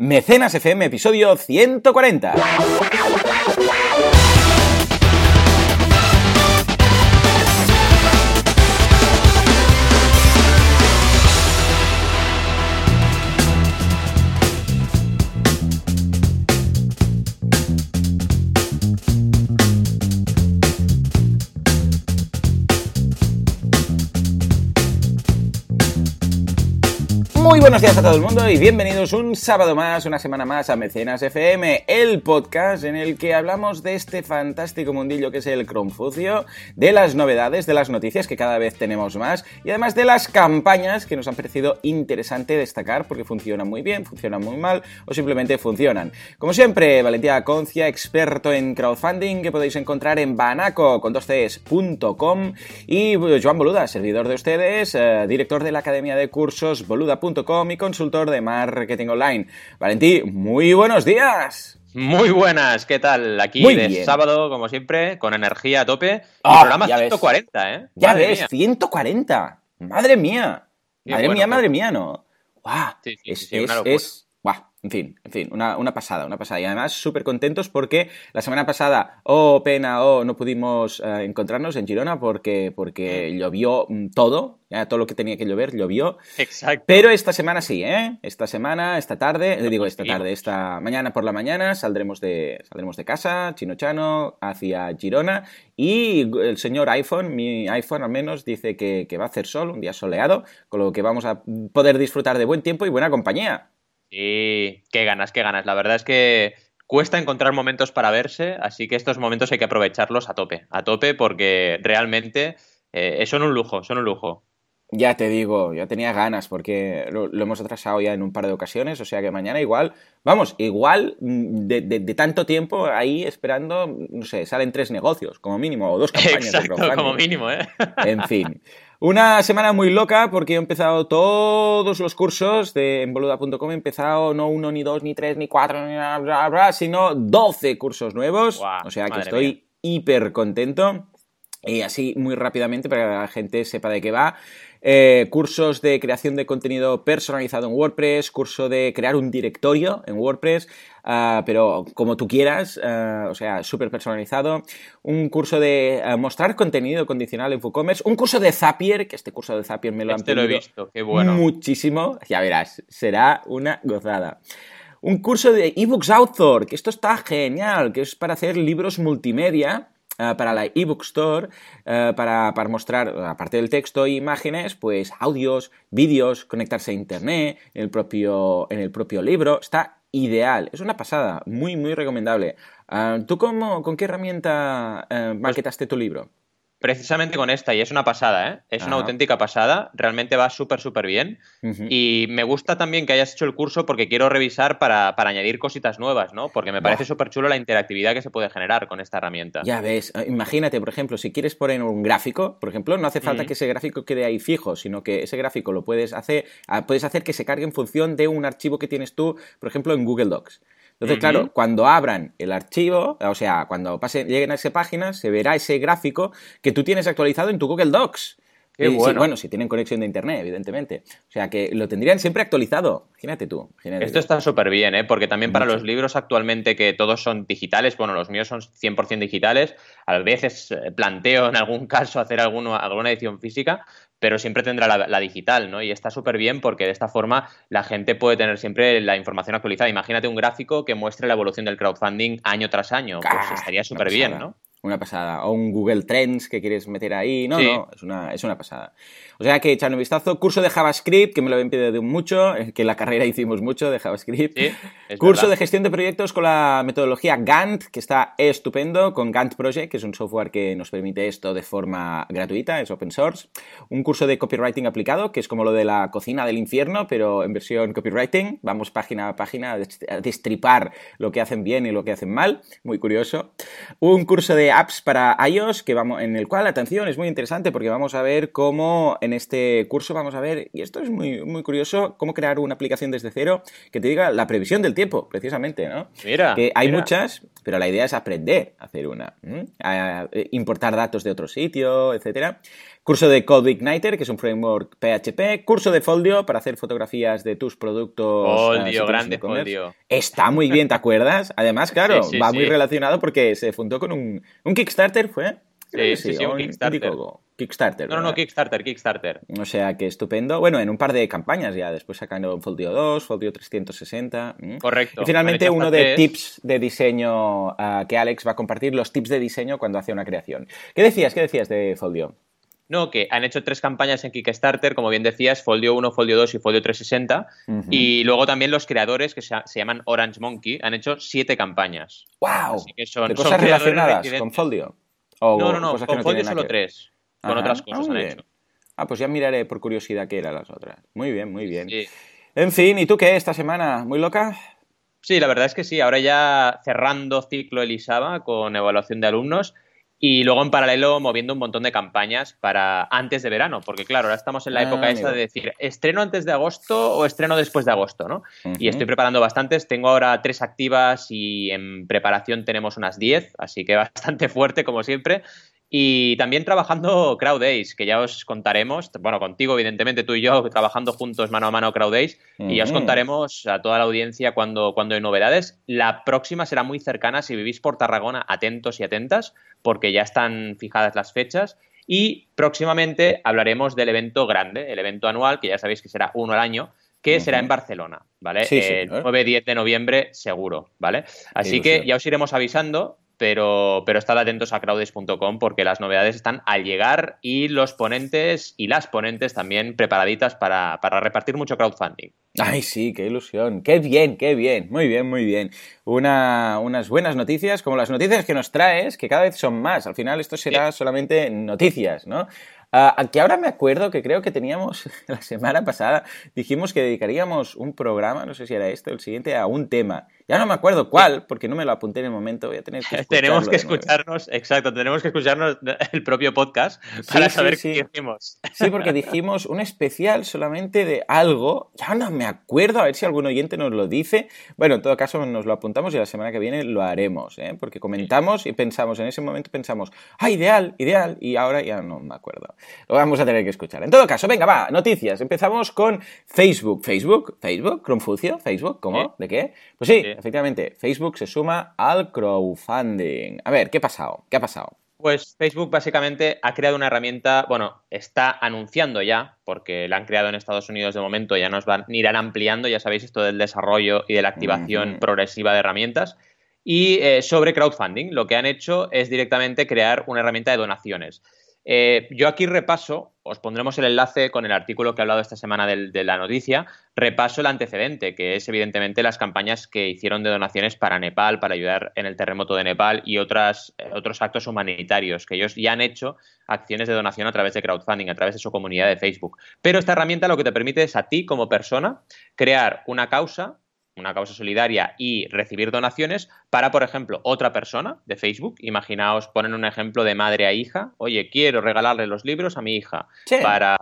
Mecenas FM, episodio 140. Buenos días a todo el mundo y bienvenidos un sábado más, una semana más a Mecenas FM, el podcast en el que hablamos de este fantástico mundillo que es el Cronfucio, de las novedades, de las noticias que cada vez tenemos más y además de las campañas que nos han parecido interesante destacar porque funcionan muy bien, funcionan muy mal o simplemente funcionan. Como siempre, Valentía Concia, experto en crowdfunding que podéis encontrar en banaco y Joan Boluda, servidor de ustedes, eh, director de la Academia de Cursos boluda.com y consultor de marketing online. Valentí, muy buenos días. Muy buenas, ¿qué tal? Aquí de sábado, como siempre, con energía a tope. Ah, programa 140, ¿eh? Ya ves, 140. Madre mía. Madre mía, madre mía, ¿no? es, es, en fin, en fin, una, pasada, una pasada. Y además súper contentos porque la semana pasada, oh pena, oh, no pudimos eh, encontrarnos en Girona porque, porque mm. llovió mm, todo, ya todo lo que tenía que llover llovió. Exacto. Pero esta semana sí, ¿eh? Esta semana, esta tarde, le digo esta tarde, esta mañana por la mañana saldremos de, saldremos de casa, Chino Chano, hacia Girona y el señor iPhone, mi iPhone al menos, dice que, que va a hacer sol, un día soleado, con lo que vamos a poder disfrutar de buen tiempo y buena compañía. Sí, qué ganas, qué ganas. La verdad es que cuesta encontrar momentos para verse, así que estos momentos hay que aprovecharlos a tope, a tope porque realmente eh, son un lujo, son un lujo. Ya te digo, ya tenía ganas porque lo, hemos atrasado ya en un par de ocasiones, o sea que mañana igual, vamos, igual mm, de, tanto tiempo ahí esperando, no sé, salen tres negocios como mínimo, o dos campañas Exacto, como mínimo, ¿eh? En fin. Una semana muy loca porque he empezado todos los cursos de envoluda.com. He empezado no uno, ni dos, ni tres, ni cuatro, ni bla, bla, bla, sino 12 cursos nuevos. o sea que estoy hiper contento. Y así muy rápidamente para que la gente sepa de qué va. Eh, cursos de creación de contenido personalizado en WordPress, curso de crear un directorio en WordPress, ah, pero como tú quieras, ah, o sea, súper personalizado, un curso de ah, mostrar contenido condicional en WooCommerce, un curso de Zapier, que este curso de Zapier me lo han este pedido visto, qué bueno. muchísimo, ya verás, será una gozada. Un curso de eBooks Author, que esto está genial, que es para hacer libros multimedia eh, para la ebook store, eh, para, mostrar, aparte del texto e imágenes, pues audios, vídeos, conectarse a internet, en el propio, en el propio libro. Está ideal, es una pasada, muy, muy recomendable. Eh, ¿Tú cómo, con qué herramienta pues maquetaste tu libro? Precisamente con esta, y es una pasada, ¿eh? Es una auténtica pasada, realmente va súper, súper bien. Y me gusta también que hayas hecho el curso porque quiero revisar para, añadir cositas nuevas, ¿no? Porque me parece súper chulo la interactividad que se puede generar con esta herramienta. Ya ves, eh, imagínate, por ejemplo, si quieres poner un gráfico, por ejemplo, no hace falta que ese gráfico quede ahí fijo, sino que ese gráfico lo puedes hacer, ah, puedes hacer que se cargue en función de un archivo que tienes tú, por ejemplo, en Google Docs. Entonces, claro, cuando abran el archivo, o sea, cuando pasen, lleguen a esa página, se verá ese gráfico que tú tienes actualizado en tu Google Docs. Qué bueno. bueno, si tienen conexión de internet, evidentemente. O sea, que lo tendrían siempre actualizado. Imagínate tú. Esto está súper bien, ¿eh? Porque también para los libros actualmente que todos son digitales, bueno, los míos son 100% digitales, a veces eh, planteo en algún caso hacer alguna edición física, pero siempre tendrá la, digital, ¿no? Y está súper bien porque de esta forma la gente puede tener siempre la información actualizada. Imagínate un gráfico que muestre la evolución del crowdfunding año tras año. Pues estaría súper bien, ¿no? Una pasada. O un Google Trends que quieres meter ahí. No, no, es una, es una pasada. O sea que echando un vistazo. Curso de JavaScript, que me lo habían pedido mucho, eh, que en la carrera hicimos mucho de JavaScript. Curso de gestión de proyectos con la metodología Gantt, que está estupendo, con Gantt Project, que es un software que nos permite esto de forma gratuita, es open source. Un curso de copywriting aplicado, que es como lo de la cocina del infierno, pero en versión copywriting. Vamos página a página a destripar lo que hacen bien y lo que hacen mal. Muy curioso. Un curso de apps para iOS, que vamos, en el cual, atención, es muy interesante porque vamos a ver cómo en este curso vamos a ver, y esto es muy, muy curioso, cómo crear una aplicación desde cero que te diga la previsión del tiempo, precisamente, ¿no? Mira. Que hay muchas, pero la idea es aprender a hacer una, a importar datos de otro sitio, etcétera. Curso de Code Igniter, que es un framework PHP, curso de Foldio para hacer fotografías de tus productos. Foldio, grande Foldio. Está muy bien, ¿te acuerdas? Además, claro, va muy relacionado porque se fundó con un, un Kickstarter, ¿fue? Sí, sí, sí, un Kickstarter. Kickstarter. No, no, no, Kickstarter, Kickstarter. O sea que estupendo. Bueno, en un par de campañas ya. Después sacando Foldio 2, Foldio 360. Correcto. Y finalmente uno de tips de diseño ah, que Alex va a compartir, los tips de diseño cuando hace una creación. ¿Qué decías? ¿Qué decías de Foldio? No, que han hecho tres campañas en Kickstarter, como bien decías, Folio 1, Folio 2 y Folio 360. Y luego también los creadores, que se, llaman Orange Monkey, han hecho siete campañas. ¡Wow! son, ¿De cosas relacionadas con Folio? no, no, no, con Folio solo tres. Con otras cosas han hecho. Ah, pues ya miraré por curiosidad qué eran las otras. Muy bien, muy bien. En fin, ¿y tú qué esta semana? ¿Muy loca? Sí, la verdad es que sí. Ahora ya cerrando ciclo Elisaba con evaluación de alumnos y luego en paralelo moviendo un montón de campañas para antes de verano, porque claro, ahora estamos en la época ah, esta de decir, estreno antes de agosto o estreno después de agosto, ¿no? Y estoy preparando bastantes, tengo ahora tres activas y en preparación tenemos unas diez, así que bastante fuerte como siempre. Y también trabajando Crowd Days, que ya os contaremos, bueno, contigo, evidentemente, tú y yo, trabajando juntos mano a mano Crowd Days, y ya os contaremos a toda la audiencia cuando, cuando hay novedades. La próxima será muy cercana, si vivís por Tarragona, atentos y atentas, porque ya están fijadas las fechas. Y próximamente hablaremos del evento grande, el evento anual, que ya sabéis que será uno al año, que será en Barcelona, ¿vale? el 9-10 de noviembre seguro, ¿vale? Así que ya os iremos avisando pero, pero estad atentos a crowdes.com porque las novedades están al llegar y los ponentes y las ponentes también preparaditas para, repartir mucho crowdfunding. Ay, sí, qué ilusión. Qué bien, qué bien. Muy bien, muy bien. Una, unas buenas noticias, como las noticias que nos traes, que cada vez son más. Al final esto será solamente noticias, ¿no? Uh, que ahora me acuerdo que creo que teníamos la semana pasada, dijimos que dedicaríamos un programa, no sé si era esto, el siguiente, a un tema. Ya no me acuerdo cuál, porque no me lo apunté en el momento, voy a tener que Tenemos que escucharnos, exacto, tenemos que escucharnos el propio podcast para saber qué dijimos. Sí, porque dijimos un especial solamente de algo, ya no me acuerdo, a ver si algún oyente nos lo dice. Bueno, en todo caso nos lo apuntamos y la semana que viene lo haremos, ¿eh? porque comentamos y pensamos, en ese momento pensamos, ah, ideal, ideal, y ahora ya no me acuerdo. Lo vamos a tener que escuchar. En todo caso, venga, va, noticias. Empezamos con Facebook. ¿Facebook? ¿Facebook? ¿Confucio? ¿Facebook? ¿Cómo? ¿De qué? Pues sí, efectivamente, Facebook se suma al crowdfunding. A ver, ¿qué ha pasado? ¿Qué ha pasado? Pues Facebook básicamente ha creado una herramienta, bueno, está anunciando ya, porque la han creado en Estados Unidos de momento, ya nos van, irán ampliando, ya sabéis esto del desarrollo y de la activación progresiva de herramientas. Y eh, sobre crowdfunding, lo que han hecho es directamente crear una herramienta de donaciones. Eh, yo aquí repaso, os pondremos el enlace con el artículo que he hablado esta semana de, la noticia, repaso el antecedente, que es evidentemente las campañas que hicieron de donaciones para Nepal, para ayudar en el terremoto de Nepal y eh, otros actos humanitarios, que ellos ya han hecho acciones de donación a través de crowdfunding, a través de su comunidad de Facebook. Pero esta herramienta lo que te permite es a ti como persona crear una causa una causa solidaria y recibir donaciones para, por ejemplo, otra persona de Facebook. Imaginaos, ponen un ejemplo de madre a hija. Oye, quiero regalarle los libros a mi hija para,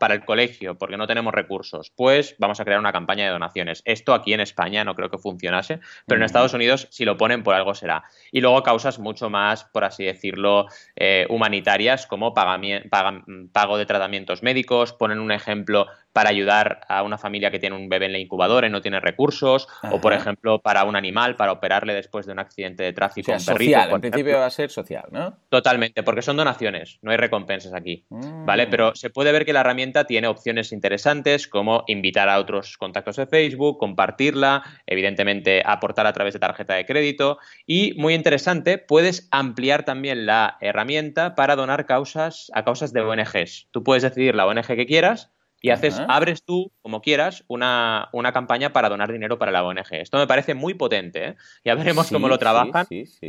para, el colegio porque no tenemos recursos. Pues vamos a crear una campaña de donaciones. Esto aquí en España no creo que funcionase, pero en Estados Unidos si lo ponen por algo será. Y luego causas mucho más, por así decirlo, eh, humanitarias como pago de tratamientos médicos. Ponen un ejemplo para ayudar a una familia que tiene un bebé en la incubadora y no tiene recursos, o por ejemplo para un animal, para operarle después de un accidente de tráfico. O social, en principio va a ser social, ¿no? Totalmente, porque son donaciones, no hay recompensas aquí, ¿vale? Mm. Pero se puede ver que la herramienta tiene opciones interesantes como invitar a otros contactos de Facebook, compartirla, evidentemente aportar a través de tarjeta de crédito y muy interesante, puedes ampliar también la herramienta para donar causas a causas de ONGs. Tú puedes decidir la ONG que quieras y haces, abres tú, como quieras, una, campaña para donar dinero para la ONG. Esto me parece muy potente, ¿eh? Ya veremos cómo lo trabajan,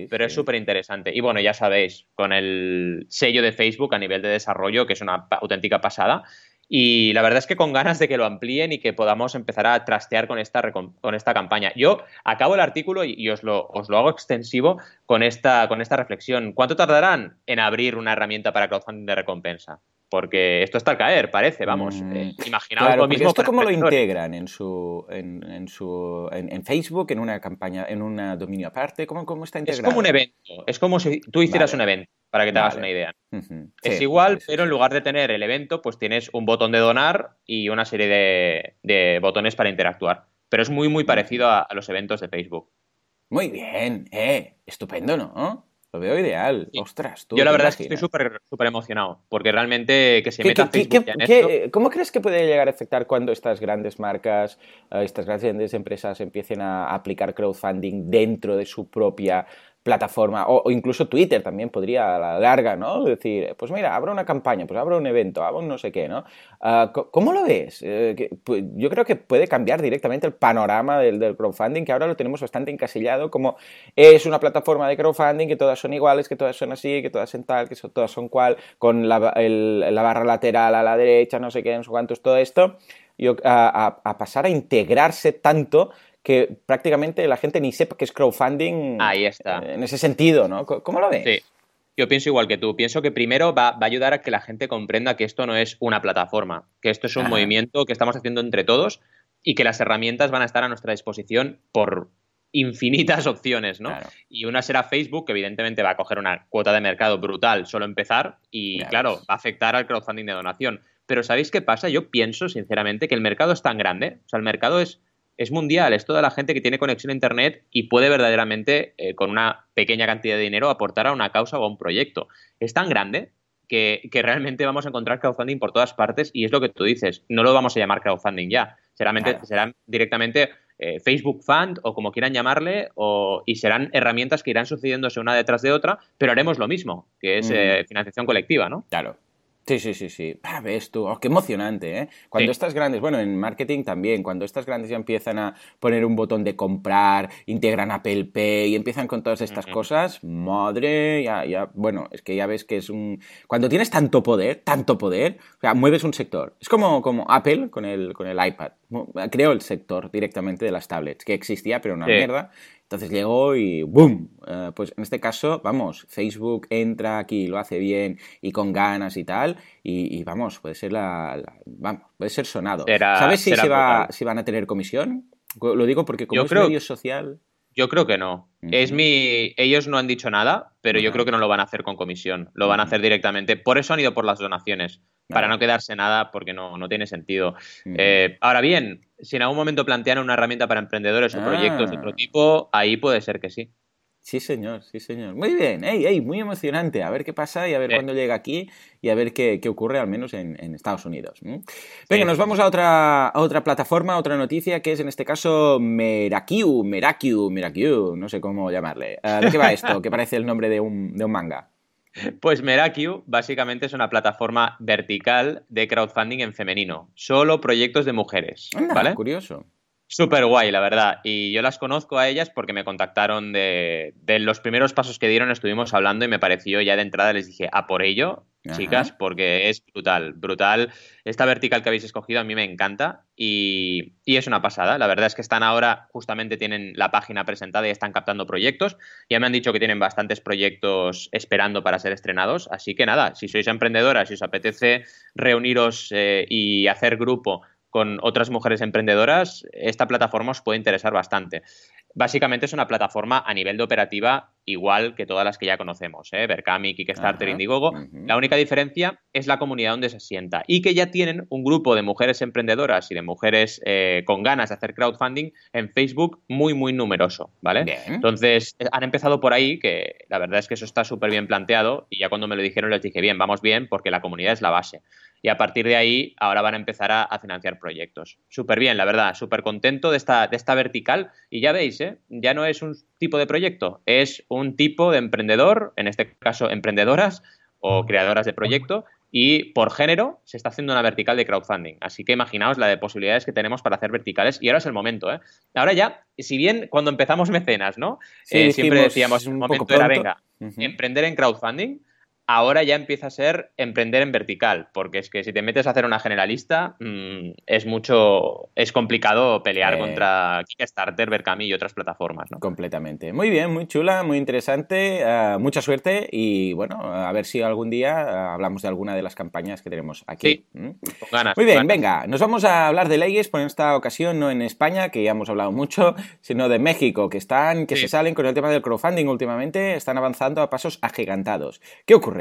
pero es súper interesante. Y bueno, ya sabéis, con el sello de Facebook a nivel de desarrollo, que es una auténtica pasada. Y la verdad es que con ganas de que lo amplíen y que podamos empezar a trastear con esta, con esta campaña. Yo acabo el artículo y, os, lo, os, lo, hago extensivo con esta, con esta reflexión. ¿Cuánto tardarán en abrir una herramienta para crowdfunding de recompensa? Porque esto está al caer, parece, vamos. Mm, eh, imaginaos lo mismo. ¿Esto cómo lo integran en su, en, su en, Facebook, en una campaña, en un dominio aparte? ¿Cómo, ¿Cómo, está integrado? Es como un evento, es como si tú hicieras un evento. para que te hagas una idea. es igual, pero en lugar de tener el evento, pues tienes un botón de donar y una serie de, botones para interactuar. Pero es muy, muy parecido a, los eventos de Facebook. Muy bien, eh, estupendo, ¿no? Lo veo ideal. Ostras, tú. Yo la verdad es que estoy súper súper emocionado, porque realmente que se meta Facebook ¿Cómo crees que puede llegar a afectar cuando estas grandes marcas, eh, estas grandes empresas empiecen a aplicar crowdfunding dentro de su propia plataforma, o, incluso Twitter también podría a la larga, ¿no? Decir, pues mira, abro una campaña, pues abro un evento, abro un no sé qué, ¿no? Ah, ¿Cómo lo ves? Eh, pues, yo creo que puede cambiar directamente el panorama del, crowdfunding, que ahora lo tenemos bastante encasillado, como es una plataforma de crowdfunding, que todas son iguales, que todas son así, que todas son tal, que todas son cual, con la, barra lateral a la derecha, no sé qué, no sé cuántos, todo esto. Yo, a pasar a integrarse tanto que prácticamente la gente ni sepa que es crowdfunding. Ahí está. En ese sentido, ¿no? ¿Cómo lo ves? Sí. Yo pienso igual que tú. Pienso que primero va, a ayudar a que la gente comprenda que esto no es una plataforma, que esto es un movimiento que estamos haciendo entre todos y que las herramientas van a estar a nuestra disposición por infinitas opciones, ¿no? Y una será Facebook, que evidentemente va a coger una cuota de mercado brutal solo empezar y, claro, va a afectar al crowdfunding de donación. Pero ¿sabéis qué pasa? Yo pienso, sinceramente, que el mercado es tan grande, o sea, el mercado es es mundial, es toda la gente que tiene conexión a Internet y puede verdaderamente, eh, con una pequeña cantidad de dinero, aportar a una causa o a un proyecto. Es tan grande que, realmente vamos a encontrar crowdfunding por todas partes y es lo que tú dices, no lo vamos a llamar crowdfunding ya, serán, serán directamente eh, Facebook Fund o como quieran llamarle o, y serán herramientas que irán sucediéndose una detrás de otra, pero haremos lo mismo, que es mm. eh, financiación colectiva, ¿no? Claro. Sí, sí, sí, sí. Ah, ves tú, oh, qué emocionante, ¿eh? Cuando estas grandes, bueno, en marketing también, cuando estas grandes ya empiezan a poner un botón de comprar, integran Apple Pay y empiezan con todas estas cosas, madre, ya, ya, bueno, es que ya ves que es un... Cuando tienes tanto poder, tanto poder, o sea, mueves un sector. Es como, como Apple con el, con el iPad. Creó el sector directamente de las tablets, que existía, pero una mierda, entonces llegó y ¡boom! Eh, pues en este caso, vamos, Facebook entra aquí, lo hace bien y con ganas y tal, y, vamos, puede ser la, vamos, puede ser sonado. ¿Sabes si, se va, si van a tener comisión? Lo digo porque como es medio social... Yo creo que no. Es mi. Ellos no han dicho nada, pero yo creo que no lo van a hacer con comisión. Lo van a hacer directamente. Por eso han ido por las donaciones. Para no quedarse nada, porque no, no tiene sentido. Eh, ahora bien, si en algún momento plantean una herramienta para emprendedores o proyectos de otro ah. tipo, ahí puede ser que sí. Sí, señor, sí, señor. Muy bien, ey, ey, muy emocionante. A ver qué pasa y a ver cuándo llega aquí y a ver qué, ocurre, al menos en, Estados Unidos. Venga, nos vamos a otra, otra plataforma, a otra noticia, que es en este caso Merakiu, Merakiu, Merakiu, no sé cómo llamarle. ¿De qué va esto? que parece el nombre de un, de un manga. Pues Merakiu básicamente es una plataforma vertical de crowdfunding en femenino. Solo proyectos de mujeres. ¿vale? Curioso. Súper guay, la verdad. Y yo las conozco a ellas porque me contactaron de, de, los primeros pasos que dieron, estuvimos hablando y me pareció ya de entrada, les dije, a por ello, chicas, porque es brutal, brutal. Esta vertical que habéis escogido a mí me encanta y, es una pasada. La verdad es que están ahora, justamente tienen la página presentada y están captando proyectos. Ya me han dicho que tienen bastantes proyectos esperando para ser estrenados. Así que nada, si sois emprendedoras, si os apetece reuniros eh, y hacer grupo con otras mujeres emprendedoras, esta plataforma os puede interesar bastante. Básicamente es una plataforma a nivel de operativa igual que todas las que ya conocemos, ¿eh? Berkami, Kickstarter, Indiegogo. La única diferencia es la comunidad donde se sienta y que ya tienen un grupo de mujeres emprendedoras y de mujeres eh, con ganas de hacer crowdfunding en Facebook muy, muy numeroso, ¿vale? Entonces, han empezado por ahí, que la verdad es que eso está súper bien planteado y ya cuando me lo dijeron les dije, bien, vamos bien porque la comunidad es la base y a partir de ahí ahora van a empezar a, financiar proyectos. Súper bien, la verdad, súper contento de esta, de esta vertical y ya veis, ¿eh? ya no es un tipo de proyecto, es un tipo de emprendedor, en este caso emprendedoras o creadoras de proyecto y por género se está haciendo una vertical de crowdfunding. Así que imaginaos la de posibilidades que tenemos para hacer verticales y ahora es el momento. ¿eh? Ahora ya, si bien cuando empezamos mecenas, ¿no? Eh, siempre decíamos, un momento era, venga, emprender en crowdfunding, ahora ya empieza a ser emprender en vertical, porque es que si te metes a hacer una generalista, mm, es mucho, es complicado pelear eh. contra Kickstarter, Berkami y otras plataformas, ¿no? Completamente. Muy bien, muy chula, muy interesante, uh, mucha suerte y bueno, a ver si algún día uh, hablamos de alguna de las campañas que tenemos aquí. Sí, ¿Mm? con ganas. Muy bien, venga, nos vamos a hablar de leyes, por esta ocasión no en España, que ya hemos hablado mucho, sino de México, que están, que se salen con el tema del crowdfunding últimamente, están avanzando a pasos agigantados. ¿Qué ocurre?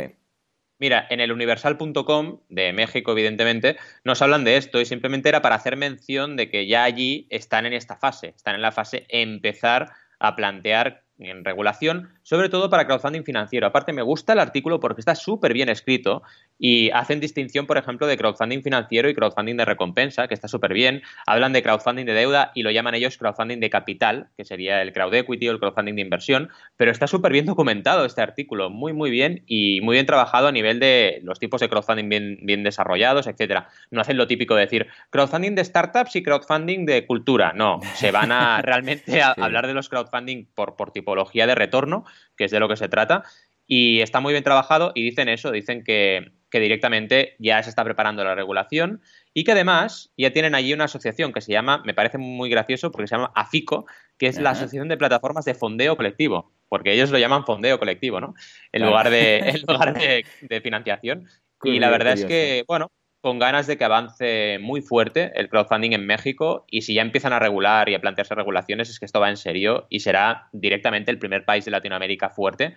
Mira, en el universal.com de México, evidentemente, nos hablan de esto y simplemente era para hacer mención de que ya allí están en esta fase, están en la fase empezar a plantear en regulación, sobre todo para crowdfunding financiero. Aparte, me gusta el artículo porque está súper bien escrito y hacen distinción, por ejemplo, de crowdfunding financiero y crowdfunding de recompensa, que está súper bien. Hablan de crowdfunding de deuda y lo llaman ellos crowdfunding de capital, que sería el crowd equity o el crowdfunding de inversión, pero está súper bien documentado este artículo, muy, muy bien y muy bien trabajado a nivel de los tipos de crowdfunding bien, bien desarrollados, etcétera. No hacen lo típico de decir crowdfunding de startups y crowdfunding de cultura. No, se van a realmente a hablar de los crowdfunding por, por tipología de retorno, que es de lo que se trata. Y está muy bien trabajado y dicen eso, dicen que, directamente ya se está preparando la regulación y que además ya tienen allí una asociación que se llama, me parece muy gracioso porque se llama AFICO, que es la Asociación de Plataformas de Fondeo Colectivo, porque ellos lo llaman fondeo colectivo, ¿no? En lugar de, en lugar de, financiación. y la verdad es que, bueno, con ganas de que avance muy fuerte el crowdfunding en México y si ya empiezan a regular y a plantearse regulaciones es que esto va en serio y será directamente el primer país de Latinoamérica fuerte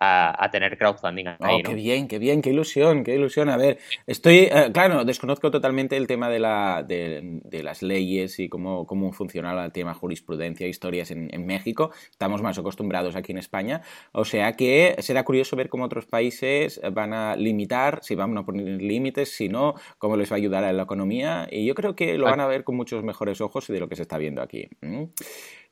a, tener crowdfunding ahí, oh, Qué bien, qué bien, qué ilusión, qué ilusión. A ver, estoy, eh, claro, desconozco totalmente el tema de, la, de, las leyes y cómo, cómo funciona el tema jurisprudencia, historias en, en, México. Estamos más acostumbrados aquí en España. O sea que será curioso ver cómo otros países van a limitar, si van a poner límites, si no, cómo les va a ayudar a la economía. Y yo creo que lo van a ver con muchos mejores ojos de lo que se está viendo aquí.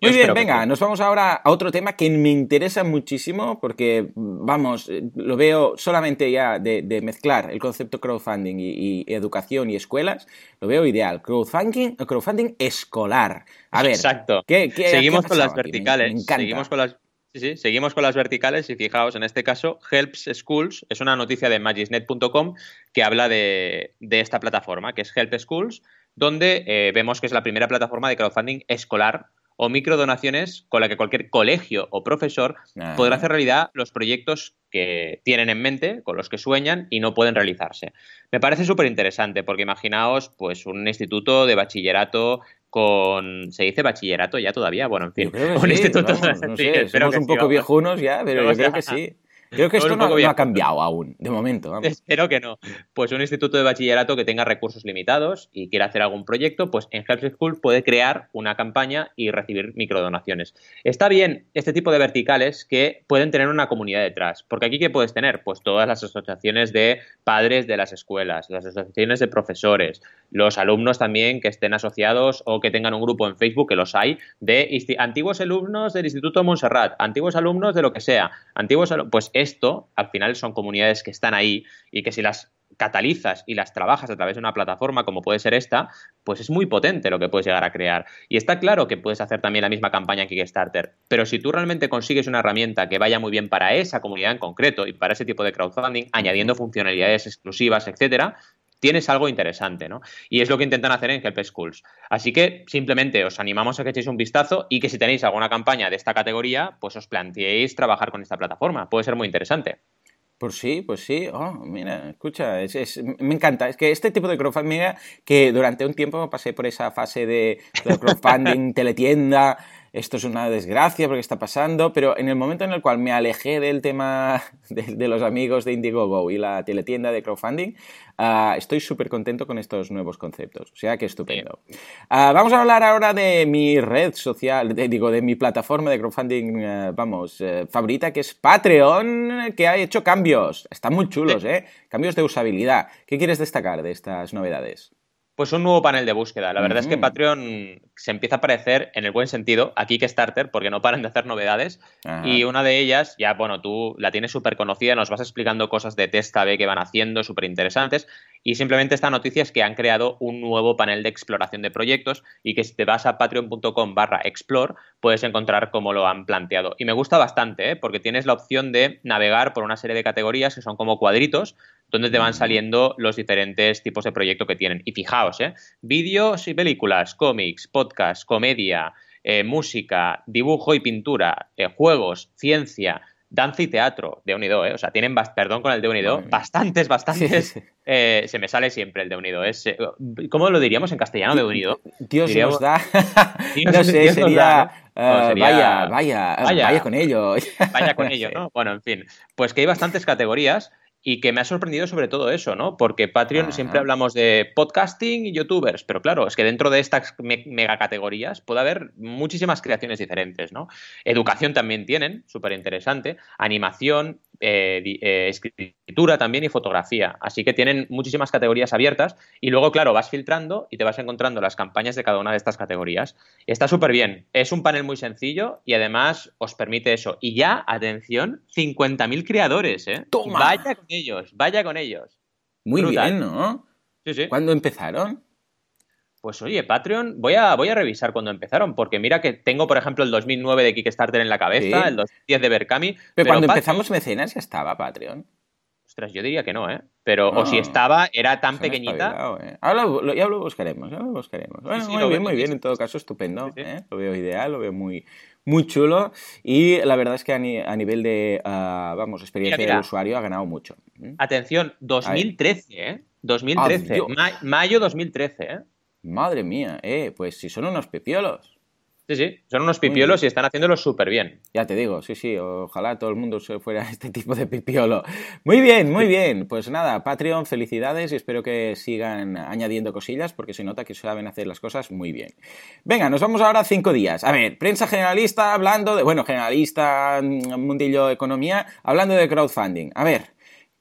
Muy bien, venga, nos vamos ahora a otro tema que me interesa muchísimo porque, vamos, lo veo solamente ya de, mezclar el concepto crowdfunding y, educación y escuelas, lo veo ideal. Crowdfunding, crowdfunding escolar. A ver, Exacto. ¿qué, seguimos con las verticales. seguimos con las Sí, seguimos con las verticales y fijaos, en este caso, Helps Schools es una noticia de magisnet.com que habla de, esta plataforma, que es Help Schools, donde eh, vemos que es la primera plataforma de crowdfunding escolar o microdonaciones con la que cualquier colegio o profesor podrá hacer realidad los proyectos que tienen en mente, con los que sueñan y no pueden realizarse. Me parece súper interesante porque imaginaos pues un instituto de bachillerato con se dice bachillerato ya todavía, bueno, en fin, un instituto no sé, somos un poco viejunos ya, pero yo creo que sí. Creo que esto no, ha cambiado aún, de momento. Espero que no. Pues un instituto de bachillerato que tenga recursos limitados y quiera hacer algún proyecto, pues en Help School puede crear una campaña y recibir microdonaciones. Está bien este tipo de verticales que pueden tener una comunidad detrás, porque aquí ¿qué puedes tener? Pues todas las asociaciones de padres de las escuelas, las asociaciones de profesores, los alumnos también que estén asociados o que tengan un grupo en Facebook, que los hay, de antiguos alumnos del Instituto Montserrat, antiguos alumnos de lo que sea, antiguos pues esto al final son comunidades que están ahí y que si las catalizas y las trabajas a través de una plataforma como puede ser esta, pues es muy potente lo que puedes llegar a crear. Y está claro que puedes hacer también la misma campaña en Kickstarter, pero si tú realmente consigues una herramienta que vaya muy bien para esa comunidad en concreto y para ese tipo de crowdfunding, añadiendo funcionalidades exclusivas, etcétera, tienes algo interesante, ¿no? Y es lo que intentan hacer en Help Schools. Así que simplemente os animamos a que echéis un vistazo y que si tenéis alguna campaña de esta categoría, pues os planteéis trabajar con esta plataforma. Puede ser muy interesante. Pues sí, pues sí. Oh, mira, escucha, es, me encanta. Es que este tipo de crowdfunding, que durante un tiempo pasé por esa fase de, de crowdfunding, teletienda, esto es una desgracia porque está pasando, pero en el momento en el cual me alejé del tema de, los amigos de Indiegogo y la teletienda de crowdfunding, ah, estoy súper contento con estos nuevos conceptos. O sea que estupendo. Ah, vamos a hablar ahora de mi red social, digo, de mi plataforma de crowdfunding, eh, vamos, eh, favorita, que es Patreon, que ha hecho cambios. Están muy chulos, ¿eh? Cambios de usabilidad. ¿Qué quieres destacar de estas novedades? Pues un nuevo panel de búsqueda. La verdad es que Patreon se empieza a aparecer en el buen sentido a Kickstarter porque no paran de hacer novedades. Y una de ellas, ya, bueno, tú la tienes súper conocida, nos vas explicando cosas de test A-B que van haciendo, súper interesantes. Y simplemente esta noticia es que han creado un nuevo panel de exploración de proyectos y que si te vas a patreon.com barra explore puedes encontrar cómo lo han planteado. Y me gusta bastante, ¿eh? porque tienes la opción de navegar por una serie de categorías que son como cuadritos donde te van saliendo los diferentes tipos de proyecto que tienen. Y fijaos, ¿eh? vídeos y películas, cómics, podcast, comedia, eh, música, dibujo y pintura, eh, juegos, ciencia, danza y teatro, de unido, ¿eh? O sea, tienen, perdón con el de unido, bastantes, bastantes. Eh, se me sale siempre el de unido. Es, ¿Cómo lo diríamos en castellano de unido? Dios nos da. no sé, sería. vaya, vaya, vaya, con ello. Vaya con ello, ¿no? Bueno, en fin. pues que hay bastantes categorías y que me ha sorprendido sobre todo eso, ¿no? Porque Patreon siempre hablamos de podcasting y youtubers, pero claro, es que dentro de estas megacategorías puede haber muchísimas creaciones diferentes, ¿no? Educación también tienen, súper interesante, animación, eh, eh, escritura también y fotografía. Así que tienen muchísimas categorías abiertas y luego, claro, vas filtrando y te vas encontrando las campañas de cada una de estas categorías. Está súper bien. Es un panel muy sencillo y además os permite eso. Y ya, atención, 50.000 creadores, ¿eh? Vaya con ellos, vaya con ellos. Muy bien, ¿no? Sí, sí. ¿Cuándo empezaron? Pues oye, Patreon, voy a, voy a revisar cuándo empezaron, porque mira que tengo, por ejemplo, el 2009 de Kickstarter en la cabeza, el 2010 de Berkami. Pero, cuando empezamos mecenas ya estaba Patreon. Ostras, yo diría que no, ¿eh? Pero, o si estaba, era tan pequeñita. ¿eh? Ahora lo, ya lo buscaremos, ya lo buscaremos. Bueno, muy bien, muy bien, en todo caso, estupendo. ¿eh? Lo veo ideal, lo veo muy, muy chulo. Y la verdad es que a, nivel de, ah, vamos, experiencia del usuario ha ganado mucho. Atención, 2013, ¿eh? 2013, mayo 2013, ¿eh? Madre mía, eh, pues si son unos pipiolos. Sí, sí, son unos pipiolos y están haciéndolo súper bien. Ya te digo, sí, sí, ojalá todo el mundo fuera este tipo de pipiolo. Muy bien, muy bien. Pues nada, Patreon, felicidades y espero que sigan añadiendo cosillas porque se nota que saben hacer las cosas muy bien. Venga, nos vamos ahora a cinco días. A ver, prensa generalista hablando de, bueno, generalista, mm, mundillo economía, hablando de crowdfunding. A ver,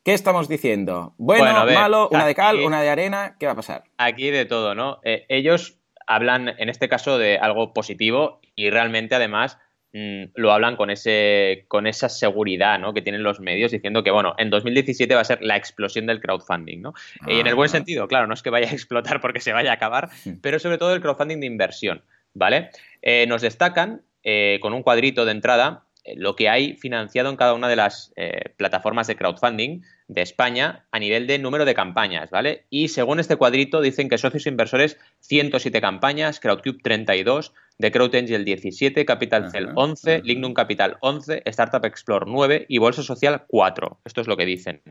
¿Qué estamos diciendo? Bueno, malo, una de cal, una de arena, ¿qué va a pasar? Aquí de todo, ¿no? Eh, ellos hablan en este caso de algo positivo y realmente además mm, lo hablan con, ese, con esa seguridad ¿no? que tienen los medios diciendo que, bueno, en 2017 va a ser la explosión del crowdfunding, ¿no? y en el buen sentido, claro, no es que vaya a explotar porque se vaya a acabar, pero sobre todo el crowdfunding de inversión, ¿vale? Eh, nos destacan eh, con un cuadrito de entrada lo que hay financiado en cada una de las plataformas de crowdfunding de España a nivel de número de campañas, ¿vale? Y según este cuadrito dicen que socios inversores 107 campañas, Crowdcube 32, The Crowd Angel 17, Capital Cell 11, Lignum Capital 11, Startup Explore 9 y Bolsa Social 4. Esto es lo que dicen.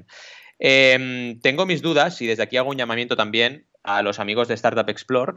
Em, tengo mis dudas y desde aquí hago un llamamiento también a los amigos de Startup Explore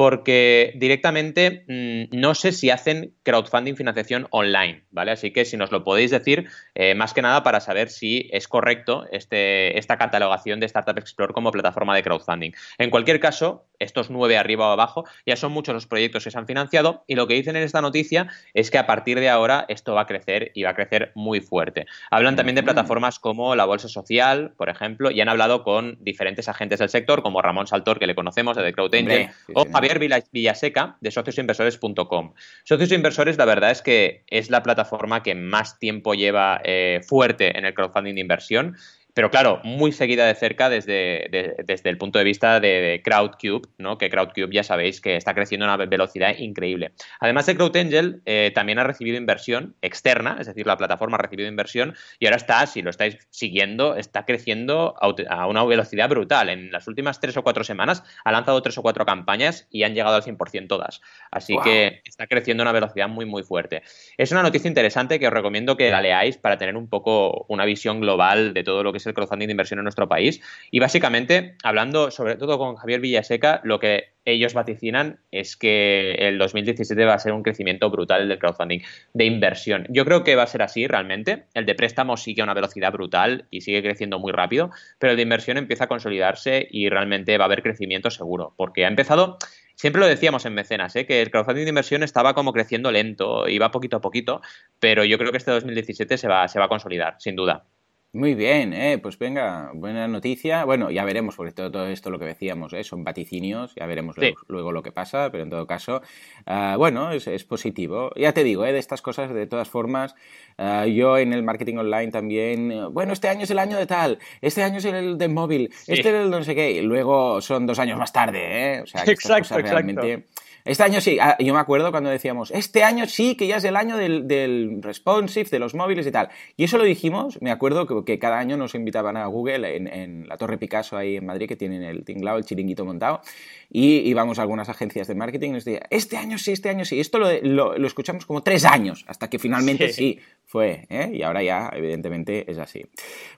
porque directamente mm, no sé si hacen crowdfunding financiación online, ¿vale? Así que si nos lo podéis decir, eh, más que nada para saber si es correcto este, esta catalogación de Startup Explorer como plataforma de crowdfunding. En cualquier caso, estos nueve arriba o abajo ya son muchos los proyectos que se han financiado y lo que dicen en esta noticia es que a partir de ahora esto va a crecer y va a crecer muy fuerte. Hablan también de plataformas como la Bolsa Social, por ejemplo, y han hablado con diferentes agentes del sector, como Ramón Saltor, que le conocemos de The Crowd Angel, o Javier Villaseca de sociosinversores.com. Socios Inversores, la verdad es que es la plataforma que más tiempo lleva eh, fuerte en el crowdfunding de inversión pero claro, muy seguida de cerca desde, desde el punto de vista de, Crowdcube, ¿no? que Crowdcube ya sabéis que está creciendo a una velocidad increíble. Además de CrowdAngel, eh, también ha recibido inversión externa, es decir, la plataforma ha recibido inversión y ahora está, si lo estáis siguiendo, está creciendo a una velocidad brutal. En las últimas tres o cuatro semanas ha lanzado tres o cuatro campañas y han llegado al 100% todas. Así que está creciendo a una velocidad muy, muy fuerte. Es una noticia interesante que os recomiendo que la leáis para tener un poco una visión global de todo lo que es el crowdfunding de inversión en nuestro país. Y básicamente, hablando sobre todo con Javier Villaseca, lo que ellos vaticinan es que el 2017 va a ser un crecimiento brutal del crowdfunding de inversión. Yo creo que va a ser así realmente. El de préstamos sigue a una velocidad brutal y sigue creciendo muy rápido, pero el de inversión empieza a consolidarse y realmente va a haber crecimiento seguro, porque ha empezado siempre lo decíamos en mecenas, ¿eh? que el crowdfunding de inversión estaba como creciendo lento, iba poquito a poquito, pero yo creo que este 2017 se va, se va a consolidar, sin duda. Muy bien, eh, pues venga, buena noticia. Bueno, ya veremos, porque todo, todo esto lo que decíamos ¿eh? son vaticinios, ya veremos luego, lo que pasa, pero en todo caso, uh, bueno, es, es, positivo. Ya te digo, ¿eh? de estas cosas, de todas formas, uh, yo en el marketing online también, bueno, este año es el año de tal, este año es el de móvil, este es el no sé qué, y luego son dos años más tarde, ¿eh? O sea, que exacto, exacto. realmente este año sí, ah, yo me acuerdo cuando decíamos, este año sí que ya es el año del, responsive, de los móviles y tal. Y eso lo dijimos, me acuerdo que, cada año nos invitaban a Google en, la Torre Picasso ahí en Madrid, que tienen el tinglao, el chiringuito montado, y íbamos a algunas agencias de marketing y nos decían, este año sí, este año sí. Esto lo, lo, escuchamos como tres años, hasta que finalmente sí, fue, ¿eh? y ahora ya evidentemente es así.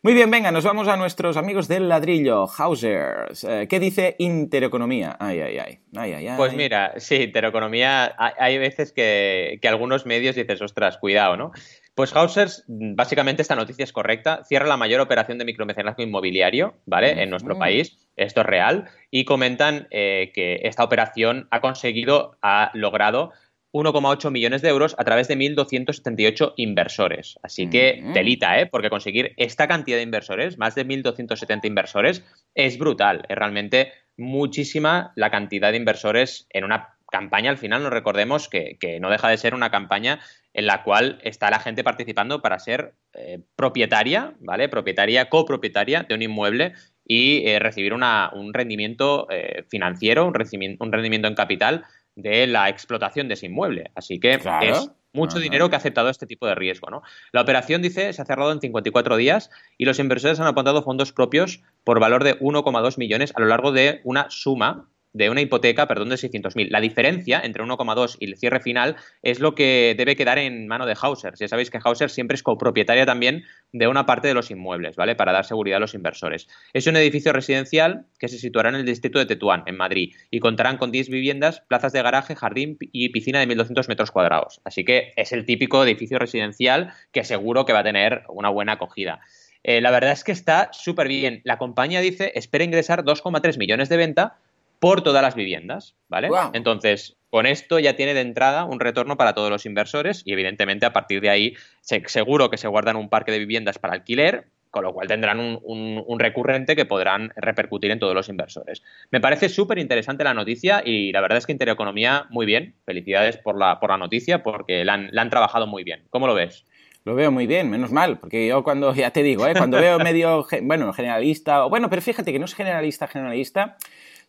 Muy bien, venga, nos vamos a nuestros amigos del ladrillo, Hausers. Eh, ¿Qué dice intereconomía? Ay, ay, ay, ay, ay, ay. Pues mira, sí, intereconomía, hay veces que, que algunos medios dices, ostras, cuidado, ¿no? Pues Hausers, básicamente esta noticia es correcta, cierra la mayor operación de micromecenazgo inmobiliario, ¿vale? En nuestro país, esto es real, y comentan eh, que esta operación ha conseguido, ha logrado 1,8 millones de euros a través de 1.278 inversores. Así que delita, ¿eh? Porque conseguir esta cantidad de inversores, más de 1.270 inversores, es brutal. Es realmente muchísima la cantidad de inversores en una campaña. Al final, nos recordemos que, no deja de ser una campaña en la cual está la gente participando para ser eh, propietaria, ¿vale? Propietaria, copropietaria de un inmueble y eh, recibir un rendimiento eh, financiero, un, un rendimiento en capital de la explotación de ese inmueble. Así que es mucho dinero que ha aceptado este tipo de riesgo. ¿no? La operación, dice, se ha cerrado en 54 días y los inversores han apuntado fondos propios por valor de 1,2 millones a lo largo de una suma de una hipoteca, perdón, de 600.000. La diferencia entre 1,2 y el cierre final es lo que debe quedar en mano de Hauser. Ya sabéis que Hauser siempre es copropietaria también de una parte de los inmuebles, ¿vale? Para dar seguridad a los inversores. Es un edificio residencial que se situará en el distrito de Tetuán, en Madrid, y contarán con 10 viviendas, plazas de garaje, jardín y piscina de 1.200 metros cuadrados. Así que es el típico edificio residencial que seguro que va a tener una buena acogida. Eh, la verdad es que está súper bien. La compañía dice espera ingresar 2,3 millones de venta por todas las viviendas, ¿vale? Entonces, con esto ya tiene de entrada un retorno para todos los inversores y evidentemente a partir de ahí seguro que se guardan un parque de viviendas para alquiler, con lo cual tendrán un, recurrente que podrán repercutir en todos los inversores. Me parece súper interesante la noticia y la verdad es que Intereconomía muy bien. Felicidades por la, por la noticia porque la han, trabajado muy bien. ¿Cómo lo ves? Lo veo muy bien, menos mal, porque yo cuando, ya te digo, ¿eh? cuando veo medio, bueno, generalista, o bueno, pero fíjate que no es generalista, generalista,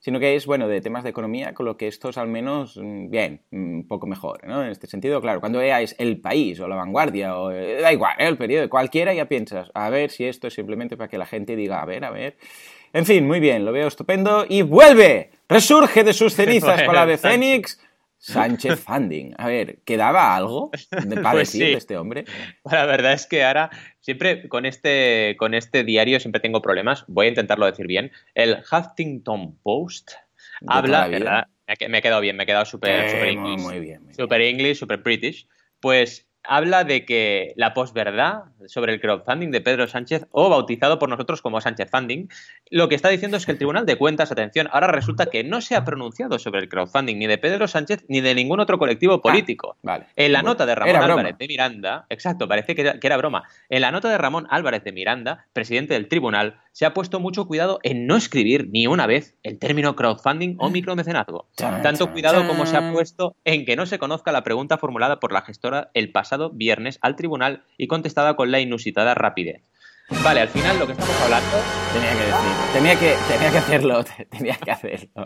sino que es, bueno, de temas de economía, con lo que estos al menos, mm, bien, mm, un poco mejor, ¿no? En este sentido, claro, cuando veáis El País o La Vanguardia, o eh, da igual, ¿eh? el periodo, cualquiera, ya piensas, a ver si esto es simplemente para que la gente diga, a ver, a ver. En fin, muy bien, lo veo estupendo y vuelve, resurge de sus cenizas con la de Fénix Sánchez Funding. A ver, ¿quedaba algo de para pues decir de este hombre? La verdad es que ahora, siempre con este, con este diario siempre tengo problemas. Voy a intentarlo decir bien. El Huffington Post habla, ¿verdad? Me ha quedado bien, me ha quedado súper super Muy bien. Super English, super British. Pues habla de que la posverdad sobre el crowdfunding de Pedro Sánchez, o bautizado por nosotros como Sánchez Funding, lo que está diciendo es que el Tribunal de Cuentas, atención, ahora resulta que no se ha pronunciado sobre el crowdfunding ni de Pedro Sánchez ni de ningún otro colectivo ah, político. vale. En la nota de Ramón Álvarez de Miranda, exacto, parece que era, broma, en la nota de Ramón Álvarez de Miranda, presidente del tribunal, se ha puesto mucho cuidado en no escribir ni una vez el término crowdfunding o micromecenazgo. Tanto cuidado como se ha puesto en que no se conozca la pregunta formulada por la gestora el pasado viernes al tribunal y contestada con la inusitada rapidez. Vale, al final lo que estamos hablando. Tenía que decirlo, tenía que, tenía que hacerlo, tenía que hacerlo.